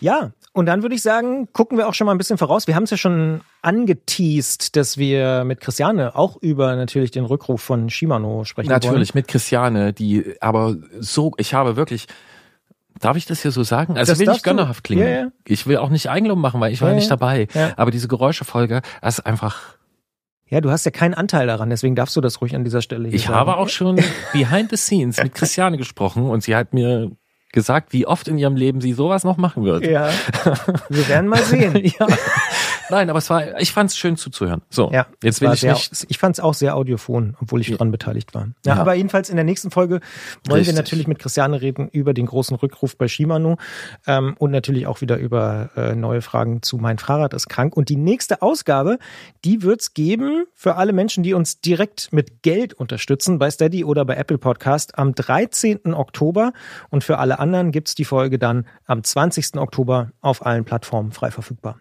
Ja, und dann würde ich sagen, gucken wir auch schon mal ein bisschen voraus. Wir haben es ja schon angeteased, dass wir mit Christiane auch über natürlich den Rückruf von Shimano sprechen wollen. Natürlich mit Christiane, die aber so, ich habe wirklich, darf ich das hier so sagen? Also Das ich will nicht gönnerhaft klingen. Ja, ja. Ich will auch nicht Eigenlob machen, weil ich war Ja, nicht dabei. Aber diese Geräuschefolge, das ist einfach, Ja, du hast ja keinen Anteil daran, deswegen darfst du das ruhig an dieser Stelle hier ich sagen. habe auch schon behind the scenes mit Christiane gesprochen und sie hat mir gesagt, wie oft in ihrem Leben sie sowas noch machen wird. Ja, wir werden mal sehen. [LAUGHS] ja. Nein, aber es war, ich fand es schön zuzuhören. So, Ja, jetzt will ich sehr, nicht. Ich fand es auch sehr audiophon, obwohl ich dran beteiligt war. Ja, Ja. aber jedenfalls in der nächsten Folge wollen Richtig. wir natürlich mit Christiane reden über den großen Rückruf bei Shimano ähm, und natürlich auch wieder über äh, neue Fragen zu Mein Fahrrad ist krank. Und die nächste Ausgabe, die wird's geben für alle Menschen, die uns direkt mit Geld unterstützen, bei Steady oder bei Apple Podcast am 13. Oktober. Und für alle anderen gibt's die Folge dann am 20. Oktober auf allen Plattformen frei verfügbar.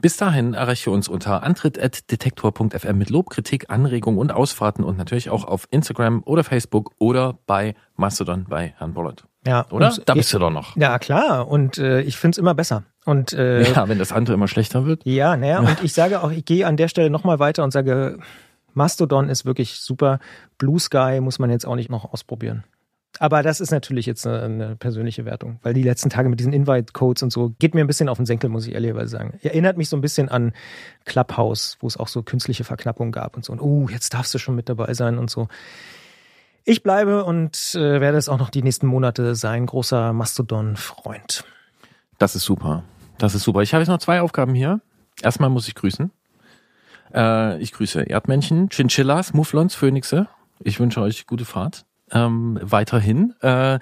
Bis dahin erreiche uns unter antritt.detektor.fm mit Lob, Kritik, Anregungen und Ausfahrten und natürlich auch auf Instagram oder Facebook oder bei Mastodon bei Herrn Bollert. Ja, Oder? und- da bist du doch noch. Ja, klar. Und äh, ich find's immer besser. Und äh, [LAUGHS] Ja, wenn das andere immer schlechter wird. ja, naja, [LAUGHS] und ich sage auch, ich gehe an der Stelle nochmal weiter und sage, Mastodon ist wirklich super. Blue Sky muss man jetzt auch nicht noch ausprobieren. Aber das ist natürlich jetzt eine, eine persönliche Wertung, weil die letzten Tage mit diesen Invite-Codes und so geht mir ein bisschen auf den Senkel, muss ich ehrlicherweise sagen. Erinnert mich so ein bisschen an Clubhouse, wo es auch so künstliche Verknappungen gab und so. Und oh, jetzt darfst du schon mit dabei sein und so. Ich bleibe und äh, werde es auch noch die nächsten Monate sein, großer Mastodon-Freund. Das ist super. Das ist super. Ich habe jetzt noch zwei Aufgaben hier. Erstmal muss ich grüßen. Äh, ich grüße Erdmännchen, Chinchillas, Mufflons, Phönixe. Ich wünsche euch gute Fahrt. Ähm, weiterhin. Äh,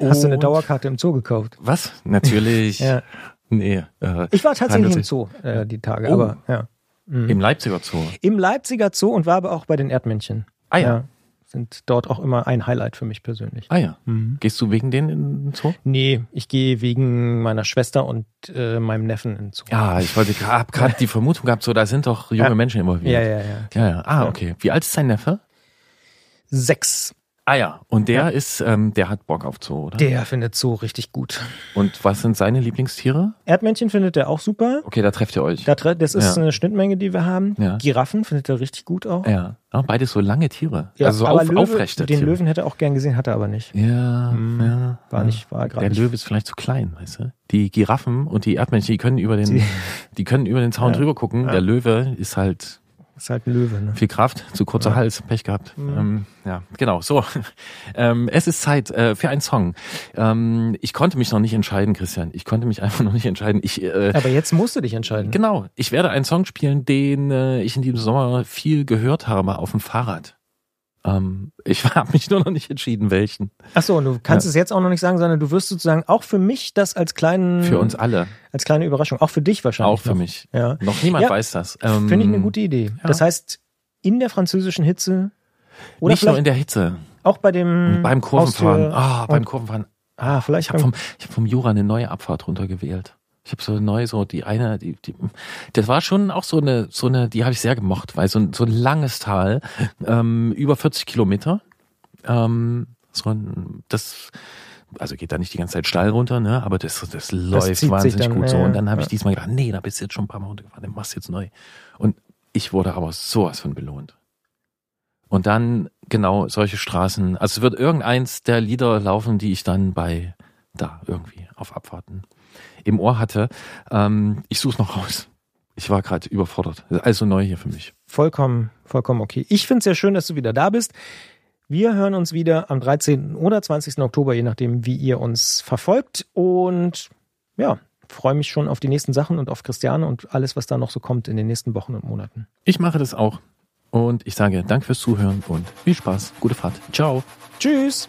Hast du eine Dauerkarte im Zoo gekauft? Was? Natürlich. [LAUGHS] Ja. Nee. Äh, Ich war tatsächlich im Zoo äh, die Tage, Oh. aber ja. sich Im Leipziger Zoo. Im Leipziger Zoo und war aber auch bei den Erdmännchen. Ah ja. Sind dort auch immer ein Highlight für mich persönlich. Ah ja. Mhm. Gehst du wegen denen in den Zoo? Nee, ich gehe wegen meiner Schwester und äh, meinem Neffen in den Zoo. Ja, ich wollte hab gerade die Vermutung gehabt, so da sind doch junge Ja. Menschen involviert. ja, ja. ja. Ja, ja. Ah, Ja. okay. Wie alt ist dein Neffe? Sechs. Ah ja, und der ist, ähm, der hat Bock auf Zoo, oder? Der findet Zoo richtig gut. Und was sind seine Lieblingstiere? Erdmännchen findet er auch super. Okay, da trefft ihr euch. Da tre- Das ist Ja. eine Schnittmenge, die wir haben. Ja. Giraffen findet er richtig gut auch. ja, ah, beides so lange Tiere. Ja, also so aber auf, Löwe, aufrechte Den Tiere. Löwen hätte er auch gern gesehen, hat er aber nicht. Ja, ja. War ja. nicht, war gerade Der nicht. Löwe ist vielleicht zu klein, weißt du? Die Giraffen und die Erdmännchen, die können über den, Die- die können über den Zaun Ja. drüber gucken. Ja. Der Löwe ist halt Ist halt ein Löwe, ne? viel Kraft, zu kurzer Hals, Pech gehabt. Ähm, ja, genau. So, [LAUGHS] ähm, es ist Zeit äh, für einen Song. Ähm, ich konnte mich noch nicht entscheiden, Christian. Ich konnte mich [LAUGHS] einfach noch nicht entscheiden. Ich äh, Aber jetzt musst du dich entscheiden. genau. Ich werde einen Song spielen, den äh, ich in diesem Sommer viel gehört habe auf dem Fahrrad. Ähm, ich [LAUGHS] habe mich nur noch nicht entschieden, welchen. Ach so, und du kannst Ja. es jetzt auch noch nicht sagen, sondern du wirst sozusagen auch für mich das als kleinen, Für uns alle, als kleine Überraschung, auch für dich wahrscheinlich. auch für noch. mich. Ja. Noch niemand Ja, weiß das. Ähm, Finde ich eine gute Idee. ja. Das heißt, in der französischen Hitze oder nicht nur in der Hitze, auch bei dem beim Kurvenfahren. Ah, beim und- Kurvenfahren. Ah, vielleicht Ich habe beim, vom, ich hab vom Jura eine neue Abfahrt runtergewählt. Ich habe so neu so die eine, die, die, das war schon auch so eine, so eine, die habe ich sehr gemocht, weil so ein, so ein langes Tal, ähm, über 40 Kilometer, ähm, so ein, das, also geht da nicht die ganze Zeit steil runter, ne, aber das, das läuft zieht sich wahnsinnig gut so. ja, Und dann habe ja. ich diesmal gedacht, nee, da bist du jetzt schon ein paar Mal runtergefahren, dann machst du jetzt neu. Und ich wurde aber sowas von belohnt. Und dann genau solche Straßen. Also es wird irgendeins der Lieder laufen, die ich dann bei da irgendwie auf Abfahrten im Ohr hatte. Ähm, ich suche noch raus. Ich war gerade überfordert. Also neu hier für mich. vollkommen, vollkommen okay. Ich finde es sehr schön, dass du wieder da bist. Wir hören uns wieder am 13. oder 20. Oktober, je nachdem, wie ihr uns verfolgt. Und ja, freue mich schon auf die nächsten Sachen und auf Christiane und alles, was da noch so kommt in den nächsten Wochen und Monaten. Ich mache das auch. Und ich sage Dank fürs Zuhören und viel Spaß. Gute Fahrt. Ciao. Tschüss!